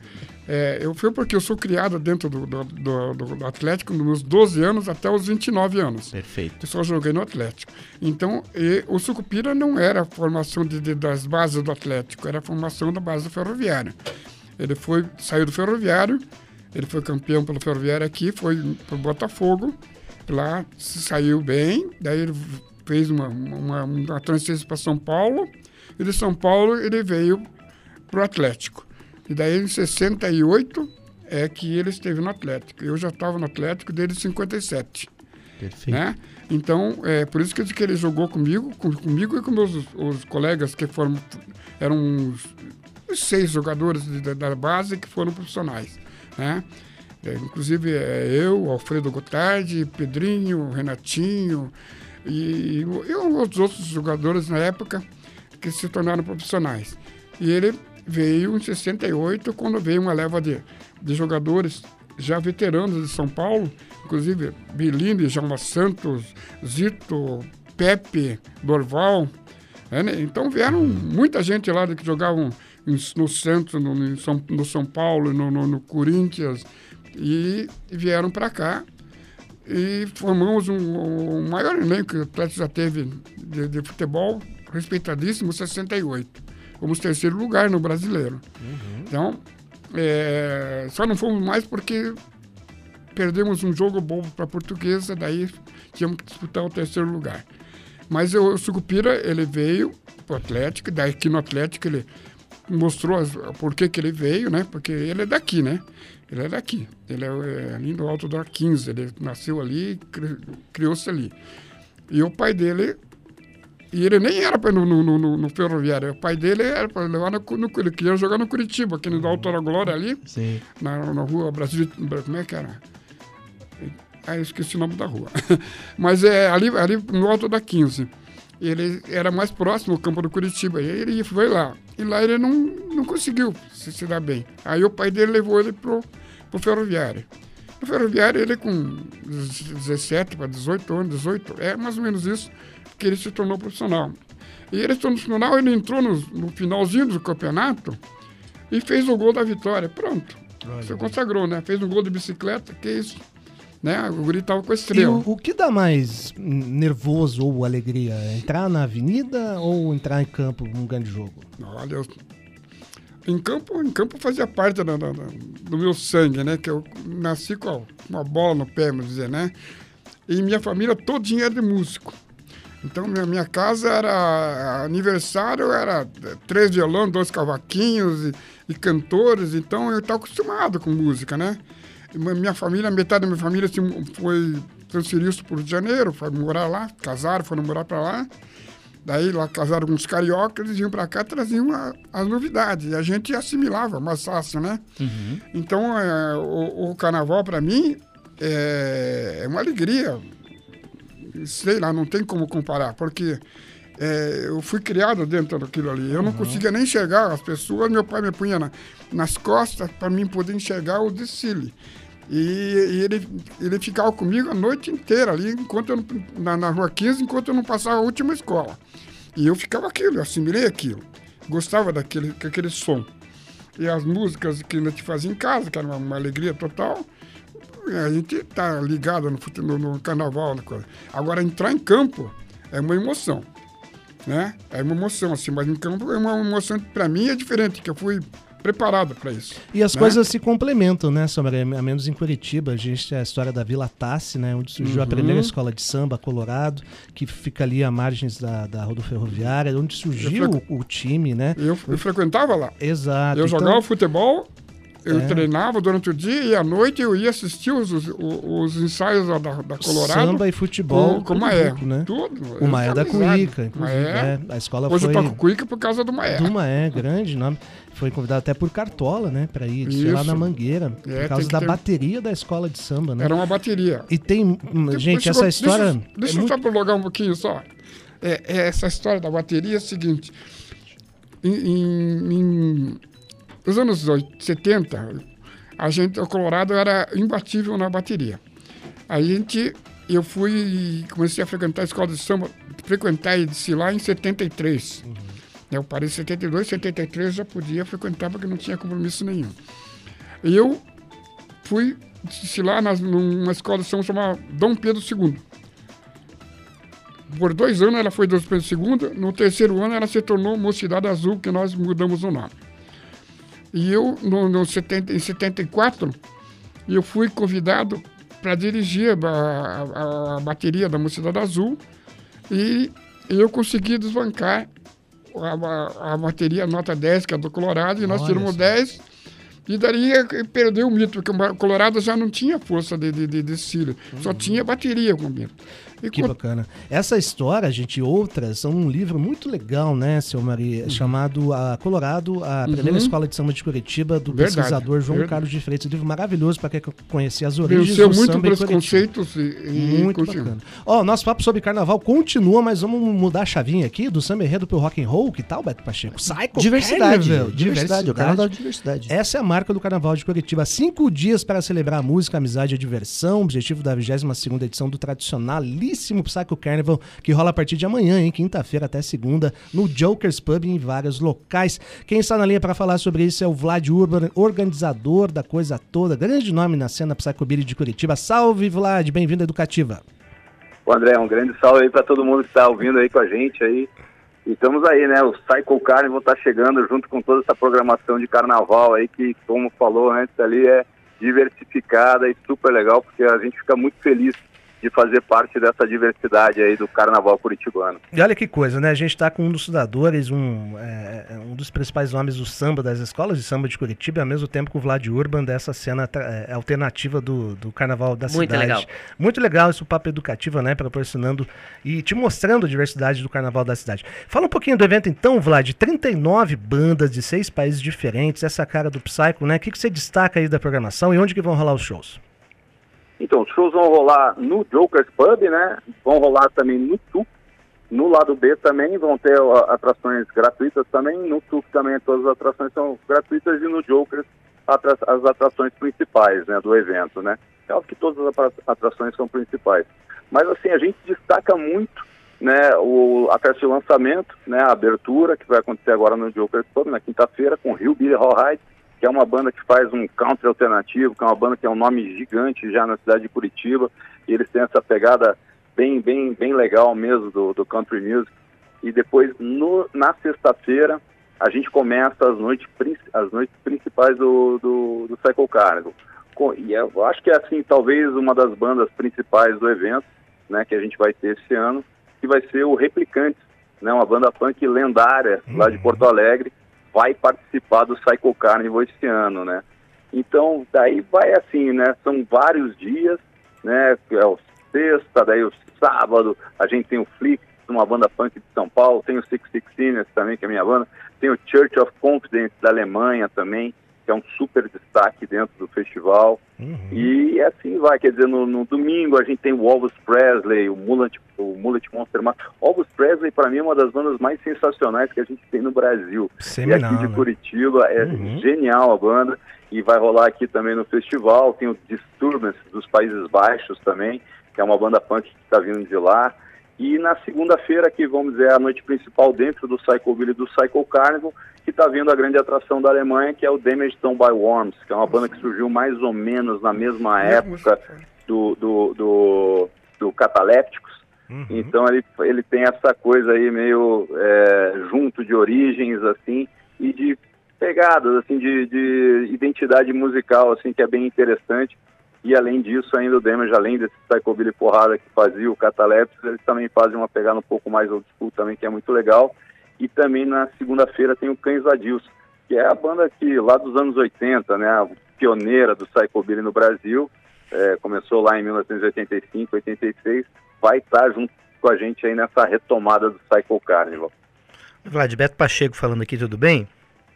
É, eu fui porque eu sou criado dentro do, do, do- do- Atlético dos meus 12 anos até os 29 anos. Perfeito. Eu só joguei no Atlético. Então, e, o Sucupira não era a formação de- de- das bases do Atlético, era a formação da base do Ferroviário. Ele foi, saiu do Ferroviário, ele foi campeão pelo Ferroviário aqui, foi para o Botafogo, lá se saiu bem, daí ele fez uma, uma, uma transferência para São Paulo, e de São Paulo ele veio para o Atlético. E daí em 68 é que ele esteve no Atlético. Eu já estava no Atlético desde 57 Perfeito. né? Então, é por isso que que ele jogou comigo, com- comigo e com meus os colegas que foram eram os, os seis jogadores de- da, da base que foram profissionais, né? É, inclusive é, eu, Alfredo Gotardi, Pedrinho, Renatinho e, e os outros jogadores na época que se tornaram profissionais. E ele veio em 68, quando veio uma leva de, de jogadores já veteranos de São Paulo, inclusive Bilini, Jalma Santos, Zito, Pepe, Dorval. né, né? Então vieram muita gente lá que jogavam no Santos, no, em São, no São Paulo, no, no- no Corinthians, e vieram para cá e formamos um, um maior elenco que o Atlético já teve de, de futebol, respeitadíssimo, 68. Fomos terceiro lugar no brasileiro. Então, é, só não fomos mais porque perdemos um jogo bom para a portuguesa, daí tínhamos que disputar o terceiro lugar. Mas o, o Sucupira, ele veio para o Atlético, daí aqui no Atlético ele mostrou as, por que que ele veio, né? Porque ele é daqui, né? Ele é daqui. Ele é, é ali do Alto da 15, ele nasceu ali, cri- criou-se ali. E o pai dele, e ele nem era para no, no, no, no ferroviário, o pai dele era para levar no, no, ele queria jogar no Curitiba, aqui no da Glória ali, Sim. na, na rua Brasil, como é que era? Ah, eu esqueci o nome da rua. Mas é ali, ali no alto da 15. Ele era mais próximo ao campo do Curitiba. E ele foi lá. E lá ele não, não conseguiu se, se dar bem. Aí o pai dele levou ele pro, pro ferroviário. No ferroviário, ele com 17 para 18 anos, 18, é mais ou menos isso, que ele se tornou profissional. E ele se tornou profissional, ele entrou no, no finalzinho do campeonato e fez o gol da vitória. Pronto. Você consagrou, né? Fez um gol de bicicleta, que isso. Né? O guri tava com estrela. o, o que dá mais nervoso ou alegria? Entrar na avenida ou entrar em campo num grande jogo? Olha, em campo, em campo fazia parte da- da- do meu sangue, né? Que eu nasci com uma bola no pé, vamos dizer, né? E minha família todinha era de músico. Então, minha, minha casa era aniversário, era três violões, dois cavaquinhos e, e cantores. Então, eu estava acostumado com música, né? Minha família, metade da minha família se foi transferiu-se para o Rio de Janeiro, foi morar lá, casaram, foram morar para lá. Daí lá casaram com os cariocas, eles vinham para cá traziam a- as novidades. E a gente assimilava mais fácil, né? Então, é, o, o carnaval, para mim, é, é uma alegria. Sei lá, não tem como comparar, porque é, eu fui criado dentro daquilo ali. Eu não conseguia nem enxergar as pessoas, meu pai me punha na- nas costas para mim poder enxergar o desfile. E, e ele, ele ficava comigo a noite inteira ali, enquanto eu na, na rua 15, enquanto eu não passava a última escola. E eu ficava aquilo, eu assimilei aquilo. Gostava daquele, daquele som. E as músicas que a gente fazia em casa, que era uma, uma alegria total, a gente tá ligado no, no, no carnaval. na coisa. Agora, entrar em campo é uma emoção. Né? É uma emoção, assim, mas em campo é uma emoção que para mim é diferente, que eu fui preparado para isso. E as né? coisas se complementam, né, Sombra? A menos em Curitiba, a gente tem a história da Vila Tassi, né, onde surgiu a Uhum. primeira escola de samba, Colorado, que fica ali à margens da, da rodoferroviária, onde surgiu Eu o, o time, né? Eu, eu frequentava lá. Exato. Eu então- jogava futebol, eu É. treinava durante o dia e à noite eu ia assistir os, os, os ensaios da, da Colorado. Samba e futebol. com, com o Maé. né? Tudo. O Maé da. Cuíca, inclusive. Maé. é. A escola Hoje foi eu toco Cuíca por causa do Maé. do Maé, grande nome. Foi convidado até por Cartola, né? Pra ir, sei lá Isso. na Mangueira. É, por tem causa da ter- bateria da escola de samba, né? Era uma bateria. E tem. hum, Gente, Deixa essa história. Deixa, é deixa eu muito- só prolongar um pouquinho só. É, é essa história da bateria é a seguinte. Em, em- em- nos anos 80, 70, a gente, o Colorado era imbatível na bateria. A gente, eu fui e comecei a frequentar a escola de samba, frequentar e desfilar em 73. Eu parei em 72, 73 já podia frequentar porque não tinha compromisso nenhum. E eu fui desfilar nas, numa escola de samba chamada Dom Pedro II. Por dois anos ela foi Dom Pedro II, no terceiro ano ela se tornou Mocidade Azul, que nós mudamos o nome. E eu, no, no 70, em 74, eu fui convidado para dirigir a, a- a bateria da Mocidade Azul e eu consegui desbancar a, a, bateria nota 10, que é do Colorado, e nós Olha tiramos só. 10. E daí eh, perdeu o mito, porque o Colorado já não tinha força de, de, de desfile, só tinha bateria com o mito. E Uhum. Que bacana. Essa história, gente, e outras, são um livro muito legal, né, seu Maria? Uhum. Chamado a Colorado, a primeira escola de samba de Curitiba, do Verdade, pesquisador João verdade. Carlos de Freitas. Um livro maravilhoso para quem conhecer as origens venceu do muito samba em preconceitos e, e Muito continua. bacana. Ó, nosso papo sobre carnaval continua, mas vamos mudar a chavinha aqui do samba enredo pro rock and roll. Que tal, Beto Pacheco? Psycho Diversidade. Carnival. Diversidade. O carnaval de diversidade. Essa é a marca do Carnaval de Curitiba. Cinco dias para celebrar a música, a amizade e a diversão. Objetivo da 22ª edição do tradicionalíssimo Psycho Carnival, que rola a partir de amanhã, em quinta-feira até segunda, no Jokers Pub em vários locais. Quem está na linha para falar sobre isso é o Vlad Urban, organizador da coisa toda. Grande nome na cena Psychobilly de Curitiba. Salve, Vlad. Bem-vindo à Educativa. Ô André, um grande salve aí para todo mundo que está ouvindo aí com a gente aí. E estamos aí, né? O Cycle Carnival tá chegando junto com toda essa programação de carnaval aí que, como falou antes ali, é diversificada e super legal, porque a gente fica muito feliz de fazer parte dessa diversidade aí do carnaval curitibano. E olha que coisa, né? A gente está com um dos fundadores, um, é, um dos principais nomes do samba, das escolas de samba de Curitiba, ao mesmo tempo que o Vlad Urban, dessa cena é, alternativa do, do carnaval da Muito cidade. legal. Muito legal esse papo educativo, né? Proporcionando e te mostrando a diversidade do carnaval da cidade. Fala um pouquinho do evento então, Vlad. 39 bandas de seis países diferentes, essa cara do Psycho, né? O que, que você destaca aí da programação e onde que vão rolar os shows? Então, os shows vão rolar no Jokers Pub, né? Vão rolar também no TUF. No lado B também vão ter atrações gratuitas também. No TUF também todas as atrações são gratuitas e no Jokers as atrações principais né, do evento, né? É óbvio que todas as atra- atrações são principais. Mas assim, a gente destaca muito né, o, a festa de lançamento, né, a abertura, que vai acontecer agora no Jokers Pub, na quinta-feira, com Rio Billy Rawhide, que é uma banda que faz um country alternativo, que é uma banda que é um nome gigante já na cidade de Curitiba, e eles têm essa pegada bem, bem, bem legal mesmo do, do country music. E depois, no, na sexta-feira, a gente começa as noites, as noites principais do, do, do Cycle. Co- E eu acho que é, assim, talvez uma das bandas principais do evento, né, que a gente vai ter esse ano, que vai ser o Replicantes, né, uma banda punk lendária lá de Porto Alegre, vai participar do Psycho Carnival esse ano, né? Então, daí vai assim, né? São vários dias, né? É o sexta, daí o sábado, a gente tem o Flix, uma banda punk de São Paulo, tem o Six Sixteeners também, que é minha banda, tem o Church of Confidence da Alemanha também, que é um super destaque dentro do festival. E assim vai, quer dizer, no, no domingo a gente tem o Elvis Presley, o Mullet, o Mullet Monster Mass. Elvis Presley, para mim, é uma das bandas mais sensacionais que a gente tem no Brasil. Seminal, e aqui de né? Curitiba é Uhum. genial a banda. E vai rolar aqui também no festival. Tem o Disturbance dos Países Baixos também, que é uma banda punk que está vindo de lá. E na segunda-feira, que vamos dizer, é a noite principal dentro do Psychobilly do Psycho Carnival, que está vindo a grande atração da Alemanha, que é o Damaged Done by Worms, que é uma banda que surgiu mais ou menos na mesma época do, do, do, do Catalépticos. Então ele, ele tem essa coisa aí meio é, junto de origens, assim, e de pegadas, assim, de, de identidade musical, assim, que é bem interessante. E além disso, ainda o Damage, além desse Psychobilly porrada que fazia o Catalepsis, eles também fazem uma pegada um pouco mais old school também, que é muito legal. E também na segunda-feira tem o Cães Vadios, que é a banda que lá dos anos 80, né, pioneira do Psychobilly no Brasil, é, começou lá em 1985, 86, vai estar junto com a gente aí nessa retomada do Psycho Carnival. Vlad, Beto Pacheco falando aqui, tudo bem?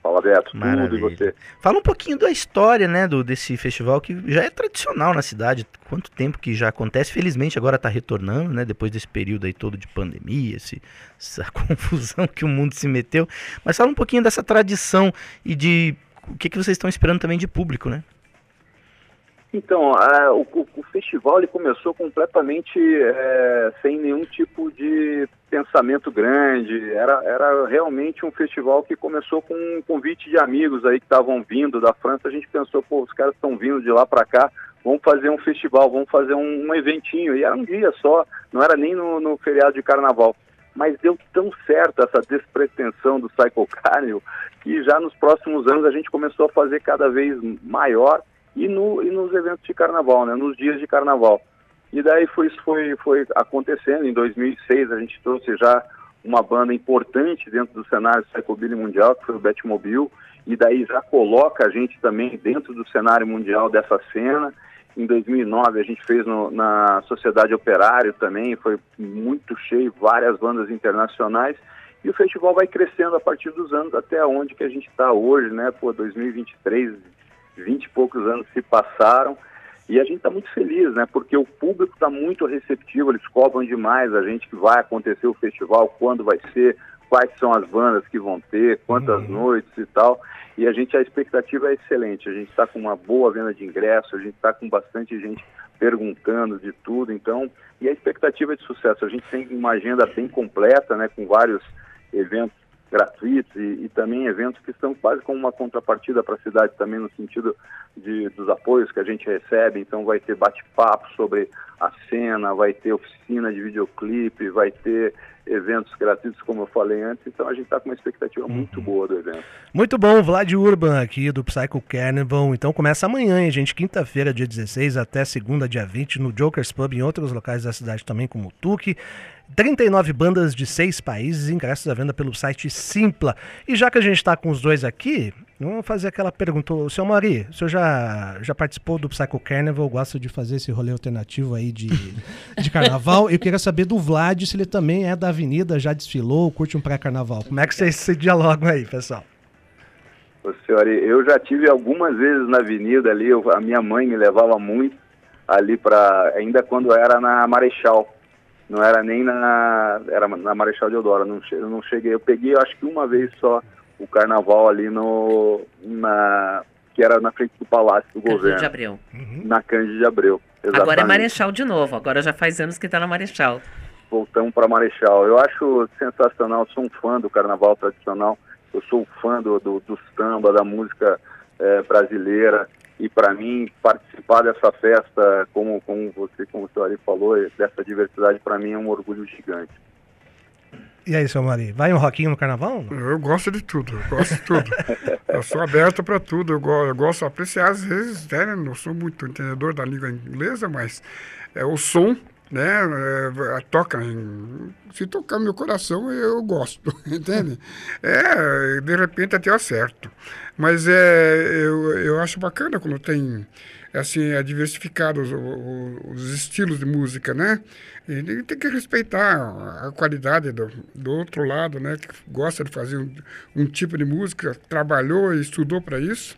Fala, Beto, tudo e Maravilha. você? Fala um pouquinho da história, né, do, desse festival que já é tradicional na cidade. Quanto tempo que já acontece? Felizmente agora está retornando, né, depois desse período aí todo de pandemia, esse, essa confusão que o mundo se meteu. Mas fala um pouquinho dessa tradição e de o que, que vocês estão esperando também de público, né? Então, a- o, o- o festival ele começou completamente é, sem nenhum tipo de pensamento grande. Era, era realmente um festival que começou com um convite de amigos aí que estavam vindo da França. A gente pensou, pô, os caras estão vindo de lá para cá, vamos fazer um festival, vamos fazer um, um eventinho. E era um dia só, não era nem no, no feriado de carnaval. Mas deu tão certo essa despretensão do Cycle Carnival que já nos próximos anos a gente começou a fazer cada vez maior e, no, e nos eventos de carnaval, né, nos dias de carnaval. E daí foi, isso foi, foi acontecendo. Em 2006 a gente trouxe já uma banda importante dentro do cenário Psychobilly mundial, que foi o Batmobile, e daí já coloca a gente também dentro do cenário mundial dessa cena. Em 2009 a gente fez no, na Sociedade Operário também, foi muito cheio, várias bandas internacionais. E o festival vai crescendo a partir dos anos até onde que a gente está hoje, né? Pô, 2023, 20 e poucos anos se passaram. E a gente está muito feliz, né? Porque o público está muito receptivo, eles cobram demais a gente que vai acontecer o festival, quando vai ser, quais são as bandas que vão ter, quantas noites e tal. E a gente, a expectativa é excelente. A gente está com uma boa venda de ingressos, a gente está com bastante gente perguntando de tudo, então, e a expectativa é de sucesso. A gente tem uma agenda bem completa, né, com vários eventos gratuitos e, e também eventos que são quase como uma contrapartida para a cidade também no sentido de, dos apoios que a gente recebe. Então vai ter bate-papo sobre a cena, vai ter oficina de videoclipe, vai ter eventos gratuitos, como eu falei antes. Então a gente está com uma expectativa muito boa do evento. Muito bom, Vlad Urban aqui do Psycho Carnival. Então começa amanhã, hein, gente? Quinta-feira, dia 16, até segunda, dia 20, no Jokers Pub, em outros locais da cidade também, como o Tuque. 39 bandas de seis países, ingressos à venda pelo site Simpla. E já que a gente está com os dois aqui, vamos fazer aquela pergunta. O senhor Mauri, o senhor já, já participou do Psycho Carnival? Gosta de fazer esse rolê alternativo aí de, de carnaval? Eu queria saber do Vlad se ele também é da avenida, já desfilou, curte um pré-carnaval. Como é que vocês se dialogam aí, pessoal? Ô, senhora, eu já tive algumas vezes na avenida ali, eu- a minha mãe me levava muito ali para ainda quando era na Marechal. Não era nem na era na Marechal Deodoro, não che- eu não cheguei, eu peguei acho que uma vez só o carnaval ali no na que era na frente do Palácio do Cândido Governo, de Abreu. na Cândido de Abreu. Agora é Exatamente. Marechal de novo. Agora já faz anos que tá na Marechal. voltamos para Marechal. Eu acho sensacional, sou um fã do carnaval tradicional, eu sou fã do, do, do samba, da música eh, brasileira. E para mim, participar dessa festa, como, como você, como o senhor ali falou, dessa diversidade, para mim é um orgulho gigante. E aí, seu Mauri, vai um rockinho no carnaval? Eu gosto de tudo, eu gosto de tudo. eu sou aberto para tudo, eu, go- eu gosto de apreciar, às vezes, né, não sou muito entendedor da língua inglesa, mas é o som, né, é, toca, em- se tocar meu coração, eu gosto, entende? É, de repente até eu acerto. Mas é, eu, eu acho bacana quando tem, assim, é diversificado os, os estilos de música, né? E tem que respeitar a qualidade do, do outro lado, né? Que gosta de fazer um, um tipo de música, trabalhou e estudou para isso.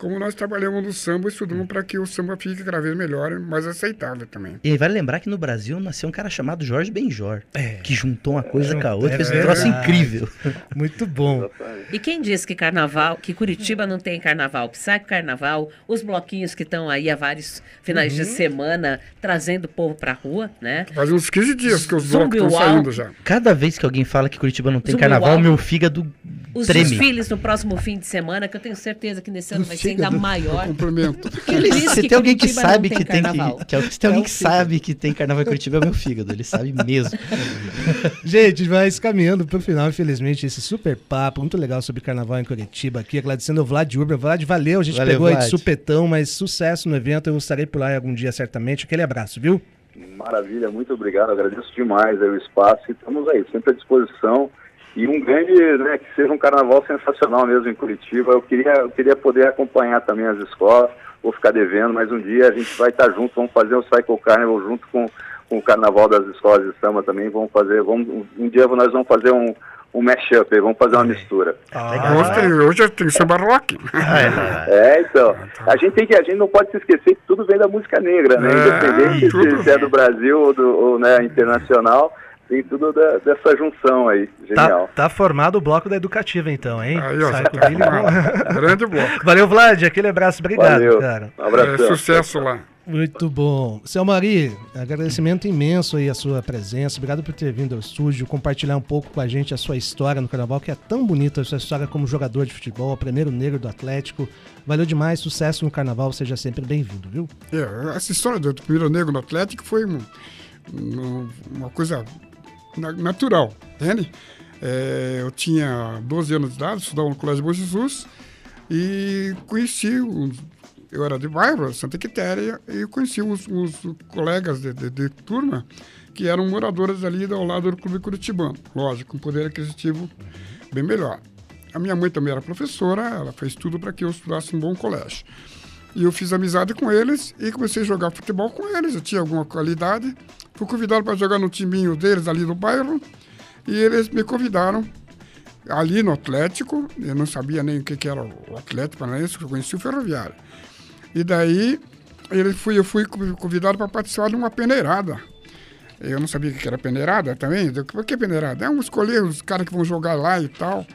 Como nós trabalhamos no samba, estudamos para que o samba fique cada vez melhor e mais aceitável também. E vale lembrar que no Brasil nasceu um cara chamado Jorge Benjor, É. que juntou uma coisa com a outra, É fez um troço incrível. Muito bom. E quem diz que carnaval, que Curitiba não tem carnaval, Psycho Carnaval, os bloquinhos que estão aí há vários finais Uhum. de semana trazendo o povo pra rua, né? Faz uns 15 dias que os Zumbi blocos estão saindo já. Cada vez que alguém fala que Curitiba não tem Zumbi carnaval, Uau. meu fígado Os treme. desfiles no próximo fim de semana, que eu tenho certeza que nesse ano vai ser ainda maior. Complemento. Se tem alguém que sabe tem que tem carnaval? que, é- se tem alguém É o que sabe que tem carnaval em Curitiba é o meu fígado, ele sabe mesmo. Gente, vai caminhando pro final, infelizmente, esse super papo, muito legal sobre carnaval em Curitiba aqui, agradecendo o Vlad Urban. Vlad, valeu, a gente Valeu, pegou aí de Vlad. supetão, mas sucesso no evento, eu estarei por lá algum dia certamente. Aquele abraço, viu? Maravilha, muito obrigado, agradeço demais aí o espaço e estamos aí, sempre à disposição. E um grande, né, que seja um carnaval sensacional mesmo em Curitiba. Eu queria, eu queria poder acompanhar também as escolas, vou ficar devendo, mas um dia a gente vai estar junto, vamos fazer o Cycle Carnival junto com, com o carnaval das escolas de samba também. Vamos fazer, vamos, um dia nós vamos fazer um, um mashup aí, vamos fazer uma mistura. Hoje, tem, hoje tem samba rock. É, então. A gente tem que, a gente não pode se esquecer que tudo vem da música negra, né? É, Independente tudo. se, se é do Brasil ou, do, ou né, internacional, tem tudo da- dessa junção aí. Tá, Genial. tá formado o bloco da educativa, então, hein? Aí, ó, Sai já com tá ele, arrumado. Grande bloco. Valeu, Vlad, aquele abraço, obrigado, Valeu. cara. Um É, abração. sucesso lá. Muito bom. Seu Mari, agradecimento imenso aí a sua presença. Obrigado por ter vindo ao estúdio, compartilhar um pouco com a gente a sua história no carnaval, que é tão bonita, a sua história como jogador de futebol, primeiro negro do Atlético. Valeu demais, sucesso no carnaval, seja sempre bem-vindo, viu? É, essa história do primeiro negro no Atlético foi um- um- uma coisa natural, entende? É, eu tinha 12 anos de idade, estudava no Colégio Bom Jesus e conheci eu era de bairro, Santa Quitéria, e conheci uns colegas de, de- de turma que eram moradores ali ao lado do Clube Curitibano. Lógico, com poder aquisitivo bem melhor. A minha mãe também era professora, ela fez tudo para que eu estudasse em um bom colégio. E eu fiz amizade com eles e comecei a jogar futebol com eles. Eu tinha alguma qualidade. Fui convidado para jogar no timinho deles ali no bairro. E eles me convidaram ali no Atlético. Eu não sabia nem o que, que era o Atlético Paranaense, eu conheci o Ferroviário. E daí ele fui, eu fui convidado para participar de uma peneirada. Eu não sabia o que era peneirada também. Eu, Por que peneirada? É um escolher os caras que vão jogar lá e tal.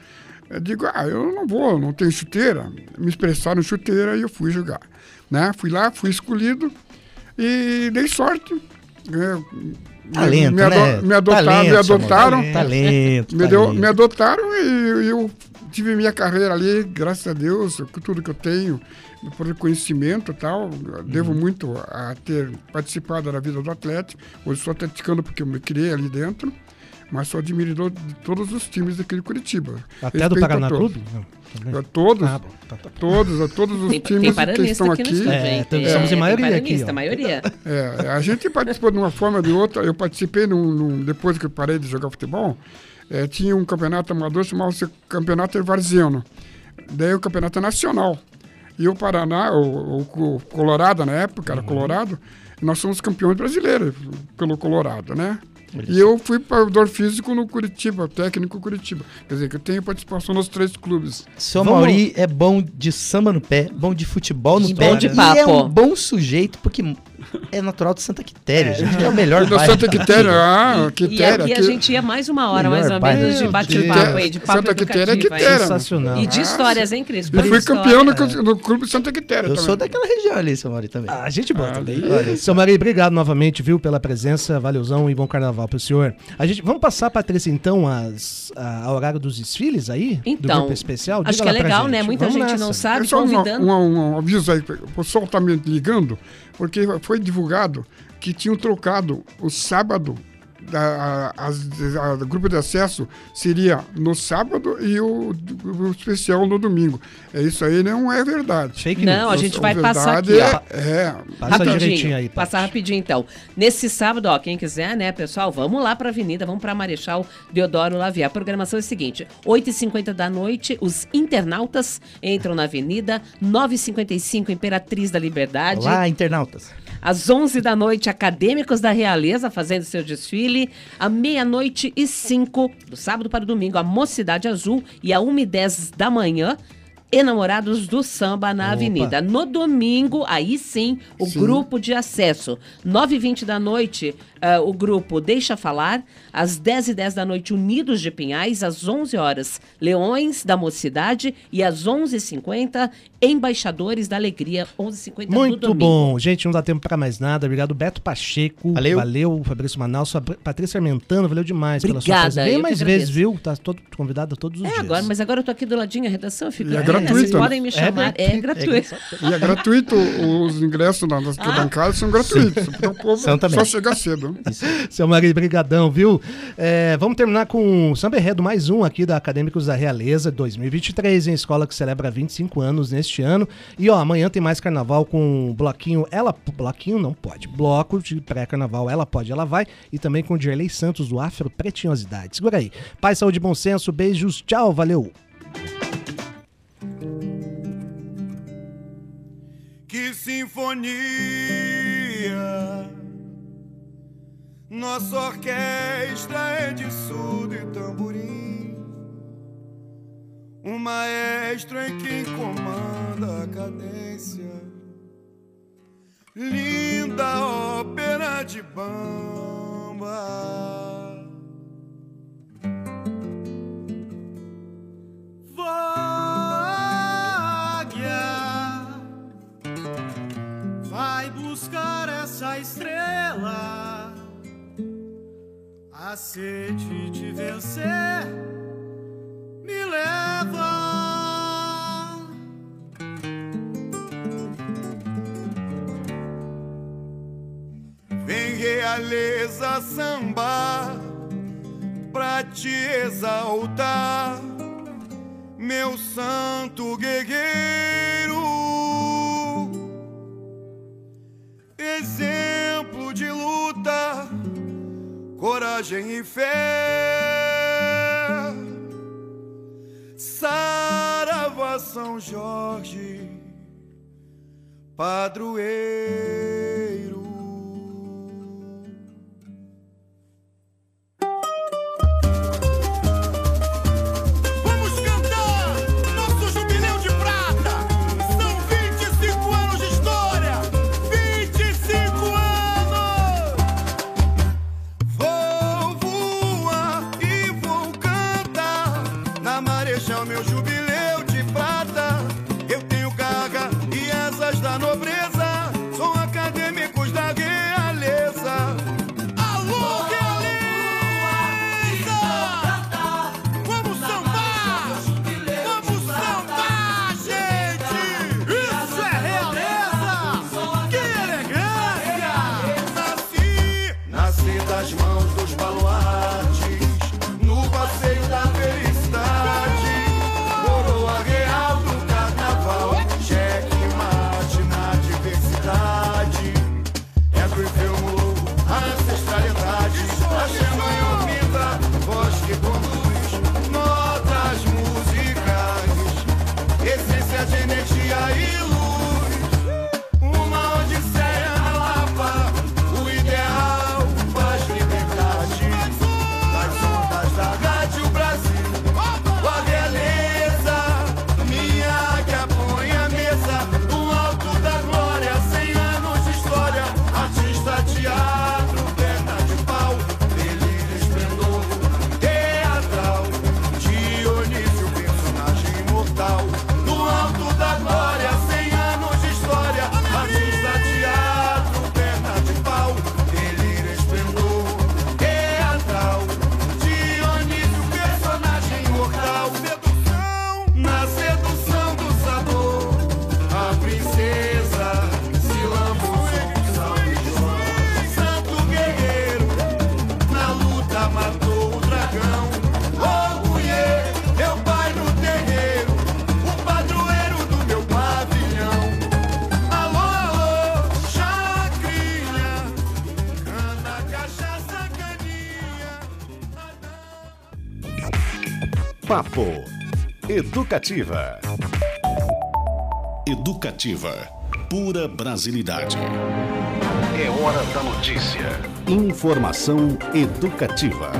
Eu digo, ah, eu não vou, não tenho chuteira. Me expressaram chuteira e eu fui jogar. Né? Fui lá, fui escolhido e dei sorte. É, Talento, me, ado- né? me adotaram, Talento, me adotaram. Talento, Me, deu, me adotaram e eu tive minha carreira ali, graças a Deus, com tudo que eu tenho, por reconhecimento e tal. Devo Uhum. muito a ter participado da vida do Atlético. Hoje sou atleticano porque eu me criei ali dentro, mas sou admirador de todos os times daquele Curitiba. Até do Respeito a Paraná. Clube? Não, também. A todos, Ah, tá, tá. todos, a todos os Tem, tem times que paranista estão aqui aqui. É, tem- Tem- somos em tem maioria aqui, ó. maioria. É, a gente participou de uma forma ou de outra. Eu participei num, num- depois que eu parei de jogar futebol. eh, tinha um campeonato amador chamado-se Campeonato Varziano. Daí o campeonato nacional. E o Paraná, o, o- o Colorado na época, era Colorado, e nós somos campeões brasileiros pelo Colorado, né? E eu fui parador físico no Curitiba, técnico Curitiba. Quer dizer, que eu tenho participação nos três clubes. Seu Vamos- Mauri é bom de samba no pé, bom de futebol no E pé. bom de e é papo. um bom sujeito, porque é natural de Santa Quitéria, gente. É o melhor da bairro Santa Quitéria, ah, E Quitéria. aqui a aqui- gente ia mais uma hora, mais ou menos, de bate-papo aí, de papo Santa Quitéria é. Quitéria. Sensacional. E de histórias, hein, Cris? Eu fui campeão no, no clube Santa Quitéria Eu também. sou daquela região ali, seu Mauri, também. Ah, gente boa Ah, também. olha Seu Maria, obrigado novamente, viu, pela presença. Valeuzão e bom carnaval pro senhor. A gente, vamos passar, Patrícia, então, as, a, a horário dos desfiles aí? do Então, grupo especial? Acho Diga que é legal, né? gente. Muita Vamos gente nessa. não sabe, É só um, convidando. um, um aviso aí, o pessoal está me ligando, porque foi divulgado que tinham trocado o sábado, da, a, a- o grupo de acesso seria no sábado e o, o especial no domingo. É isso aí não é verdade. Fake news. Não, a gente vai passar aqui, é, é, Passa direitinho aí, Passar rapidinho então. Nesse sábado, ó, quem quiser, né, pessoal, vamos lá pra Avenida, vamos pra Marechal Deodoro Lavier. A programação é a seguinte: 8h50 da noite, os internautas entram na Avenida, 9h55, Imperatriz da Liberdade. Olá, internautas. Às 11 da noite, acadêmicos da Realeza fazendo seu desfile. À meia-noite e 5, do sábado para o domingo, a Mocidade Azul. E à 1 e 10 da manhã, enamorados do samba na Opa. avenida. No domingo, aí sim, o Sim. grupo de acesso. 9 e 20 da noite, ah, o grupo Deixa Falar. Às 10 e 10 da noite, Unidos de Pinhais. Às 11 horas, Leões da Mocidade. E às 11h50, Embaixadores da Alegria. 11h50 do Muito domingo. bom. Gente, não dá tempo pra mais nada. Obrigado, Beto Pacheco. Valeu. Valeu, Fabrício Manaus. Patrícia Armentano, valeu demais pela sua Obrigada, presença. Vem mais vezes, viu? Tá todo convidado todos os É, dias. agora, mas agora eu tô aqui do ladinho, a redação fica. E é né, gratuito, Vocês podem me chamar. É, gratuito. gratuito. E é gratuito, os ingressos nas nas arquibancadas são gratuitos. Então o povo São também. só chegar cedo. Seu Maria, brigadão, viu? É, vamos terminar com o Samba Enredo, mais um aqui da Acadêmicos da Realeza 2023, em escola que celebra 25 anos neste ano. E ó, amanhã tem mais carnaval com o bloquinho Ela... Bloquinho não pode. Bloco de pré-carnaval Ela Pode, Ela Vai. E também com o Dirley Santos do Afro Pretinhosidade. Segura aí. Paz, saúde bom senso. Beijos. Tchau. Valeu. Que sinfonia! Nossa orquestra é de surdo e tamborim. Um maestro é quem comanda a cadência. Linda ópera de bamba. A sede de vencer me leva. Vem realeza samba pra te exaltar, meu santo guerreiro. Coragem e fé. Saravá São Jorge, padroeiro. Educativa. Educativa. Pura brasilidade. É hora da notícia. Informação educativa.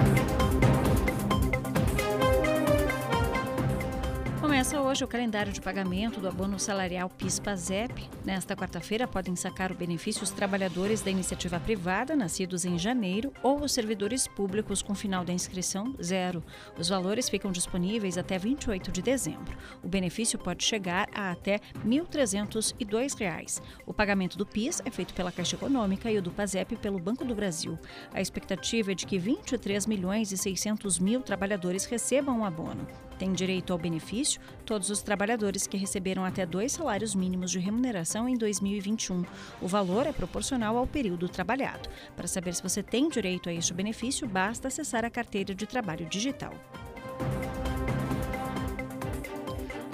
Hoje o calendário de pagamento do abono salarial PIS-PASEP. Nesta quarta-feira podem sacar o benefício os trabalhadores da iniciativa privada nascidos em janeiro ou os servidores públicos com final da inscrição zero. Os valores ficam disponíveis até 28 de dezembro. O benefício pode chegar a até 1.302 reais. O pagamento do PIS é feito pela Caixa Econômica e o do PASEP pelo Banco do Brasil. A expectativa é de que 23 milhões e 600 mil trabalhadores recebam o abono. Tem direito ao benefício todos os trabalhadores que receberam até dois salários mínimos de remuneração em 2021. O valor é proporcional ao período trabalhado. Para saber se você tem direito a este benefício, basta acessar a carteira de trabalho digital.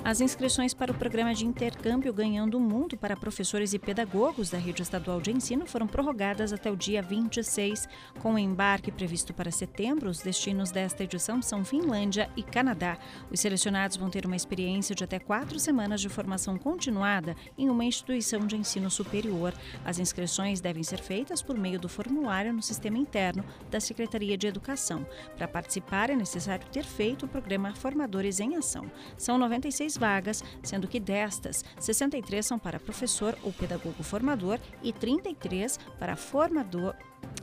As inscrições para o programa de intercâmbio Ganhando o Mundo para professores e pedagogos da rede estadual de ensino foram prorrogadas até o dia 26. Com o embarque previsto para setembro, os destinos desta edição são Finlândia e Canadá. Os selecionados vão ter uma experiência de até quatro semanas de formação continuada em uma instituição de ensino superior. As inscrições devem ser feitas por meio do formulário no sistema interno da Secretaria de Educação. Para participar, é necessário ter feito o programa Formadores em Ação. São 96 vagas, sendo que destas, 63 são para professor ou pedagogo formador e 33 para formador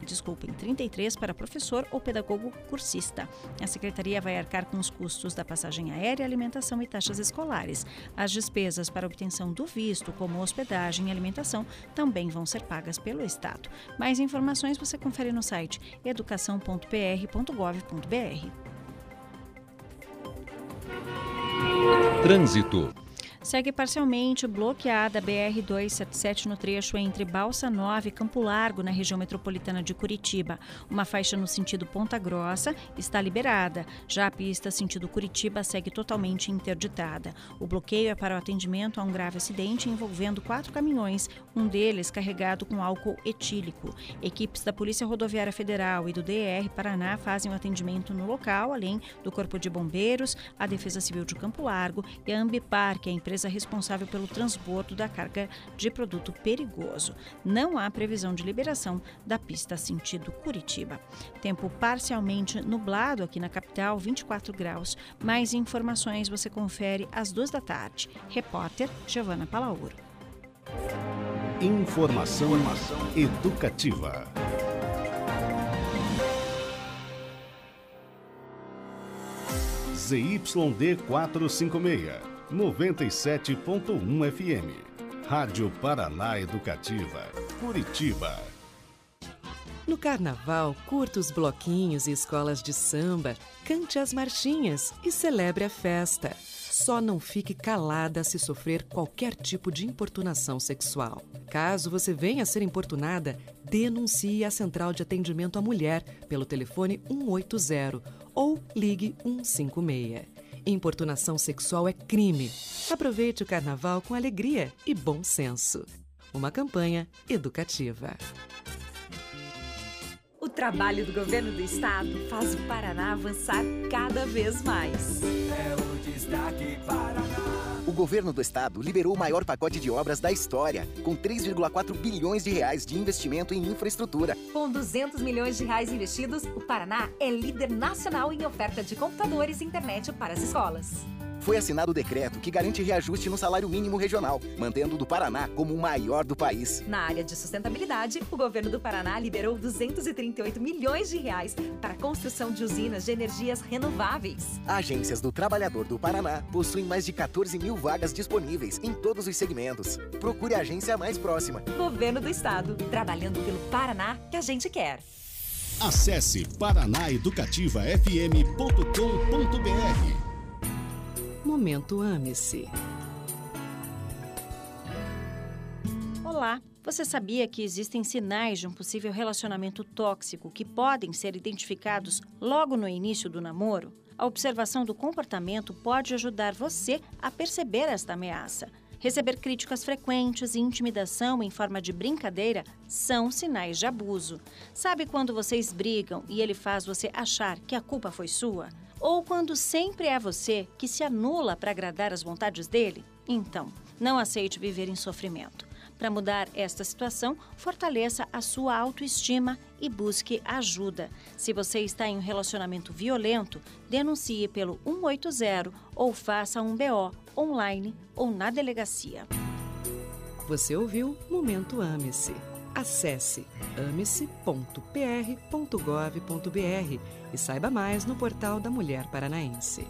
desculpem, 33 para professor ou pedagogo cursista. A secretaria vai arcar com os custos da passagem aérea, alimentação e taxas escolares. As despesas para obtenção do visto, como hospedagem e alimentação, também vão ser pagas pelo Estado. Mais informações você confere no site educação.pr.gov.br. Trânsito. Segue parcialmente bloqueada a BR-277 no trecho entre Balsa Nova e Campo Largo, na região metropolitana de Curitiba. Uma faixa no sentido Ponta Grossa está liberada. Já a pista sentido Curitiba segue totalmente interditada. O bloqueio é para o atendimento a um grave acidente envolvendo quatro caminhões, um deles carregado com álcool etílico. Equipes da Polícia Rodoviária Federal e do DR Paraná fazem o atendimento no local, além do Corpo de Bombeiros, a Defesa Civil de Campo Largo e a Ambipar, que é a empresa responsável pelo transbordo da carga de produto perigoso. Não há previsão de liberação da pista sentido Curitiba. Tempo parcialmente nublado aqui na capital, 24 graus. Mais informações você confere às duas da tarde. Repórter Giovana Palauro. Informação, educativa. ZYD 456, 97.1 FM. Rádio Paraná Educativa, Curitiba. No carnaval, curta os bloquinhos e escolas de samba, cante as marchinhas e celebre a festa. Só não fique calada se sofrer qualquer tipo de importunação sexual. Caso você venha a ser importunada, denuncie a Central de Atendimento à Mulher pelo telefone 180 ou ligue 156. Importunação sexual é crime. Aproveite o carnaval com alegria e bom senso. Uma campanha educativa. O trabalho do governo do estado faz o Paraná avançar cada vez mais. É governo do estado liberou o maior pacote de obras da história, com 3,4 bilhões de reais de investimento em infraestrutura. Com 200 milhões de reais investidos, o Paraná é líder nacional em oferta de computadores e internet para as escolas. Foi assinado o decreto que garante reajuste no salário mínimo regional, mantendo o do Paraná como o maior do país. Na área de sustentabilidade, o governo do Paraná liberou 238 milhões de reais para a construção de usinas de energias renováveis. Agências do Trabalhador do Paraná possuem mais de 14 mil vagas disponíveis em todos os segmentos. Procure a agência mais próxima. Governo do Estado, trabalhando pelo Paraná que a gente quer. Acesse paranaeducativafm.com.br. Momento Ame-se. Olá! Você sabia que existem sinais de um possível relacionamento tóxico que podem ser identificados logo no início do namoro? A observação do comportamento pode ajudar você a perceber esta ameaça. Receber críticas frequentes e intimidação em forma de brincadeira são sinais de abuso. Sabe quando vocês brigam e ele faz você achar que a culpa foi sua? Ou quando sempre é você que se anula para agradar as vontades dele? Então, não aceite viver em sofrimento. Para mudar esta situação, fortaleça a sua autoestima e busque ajuda. Se você está em um relacionamento violento, denuncie pelo 180 ou faça um BO online ou na delegacia. Você ouviu Momento Ame-se. Acesse ame-se.pr.gov.br e saiba mais no portal da Mulher Paranaense.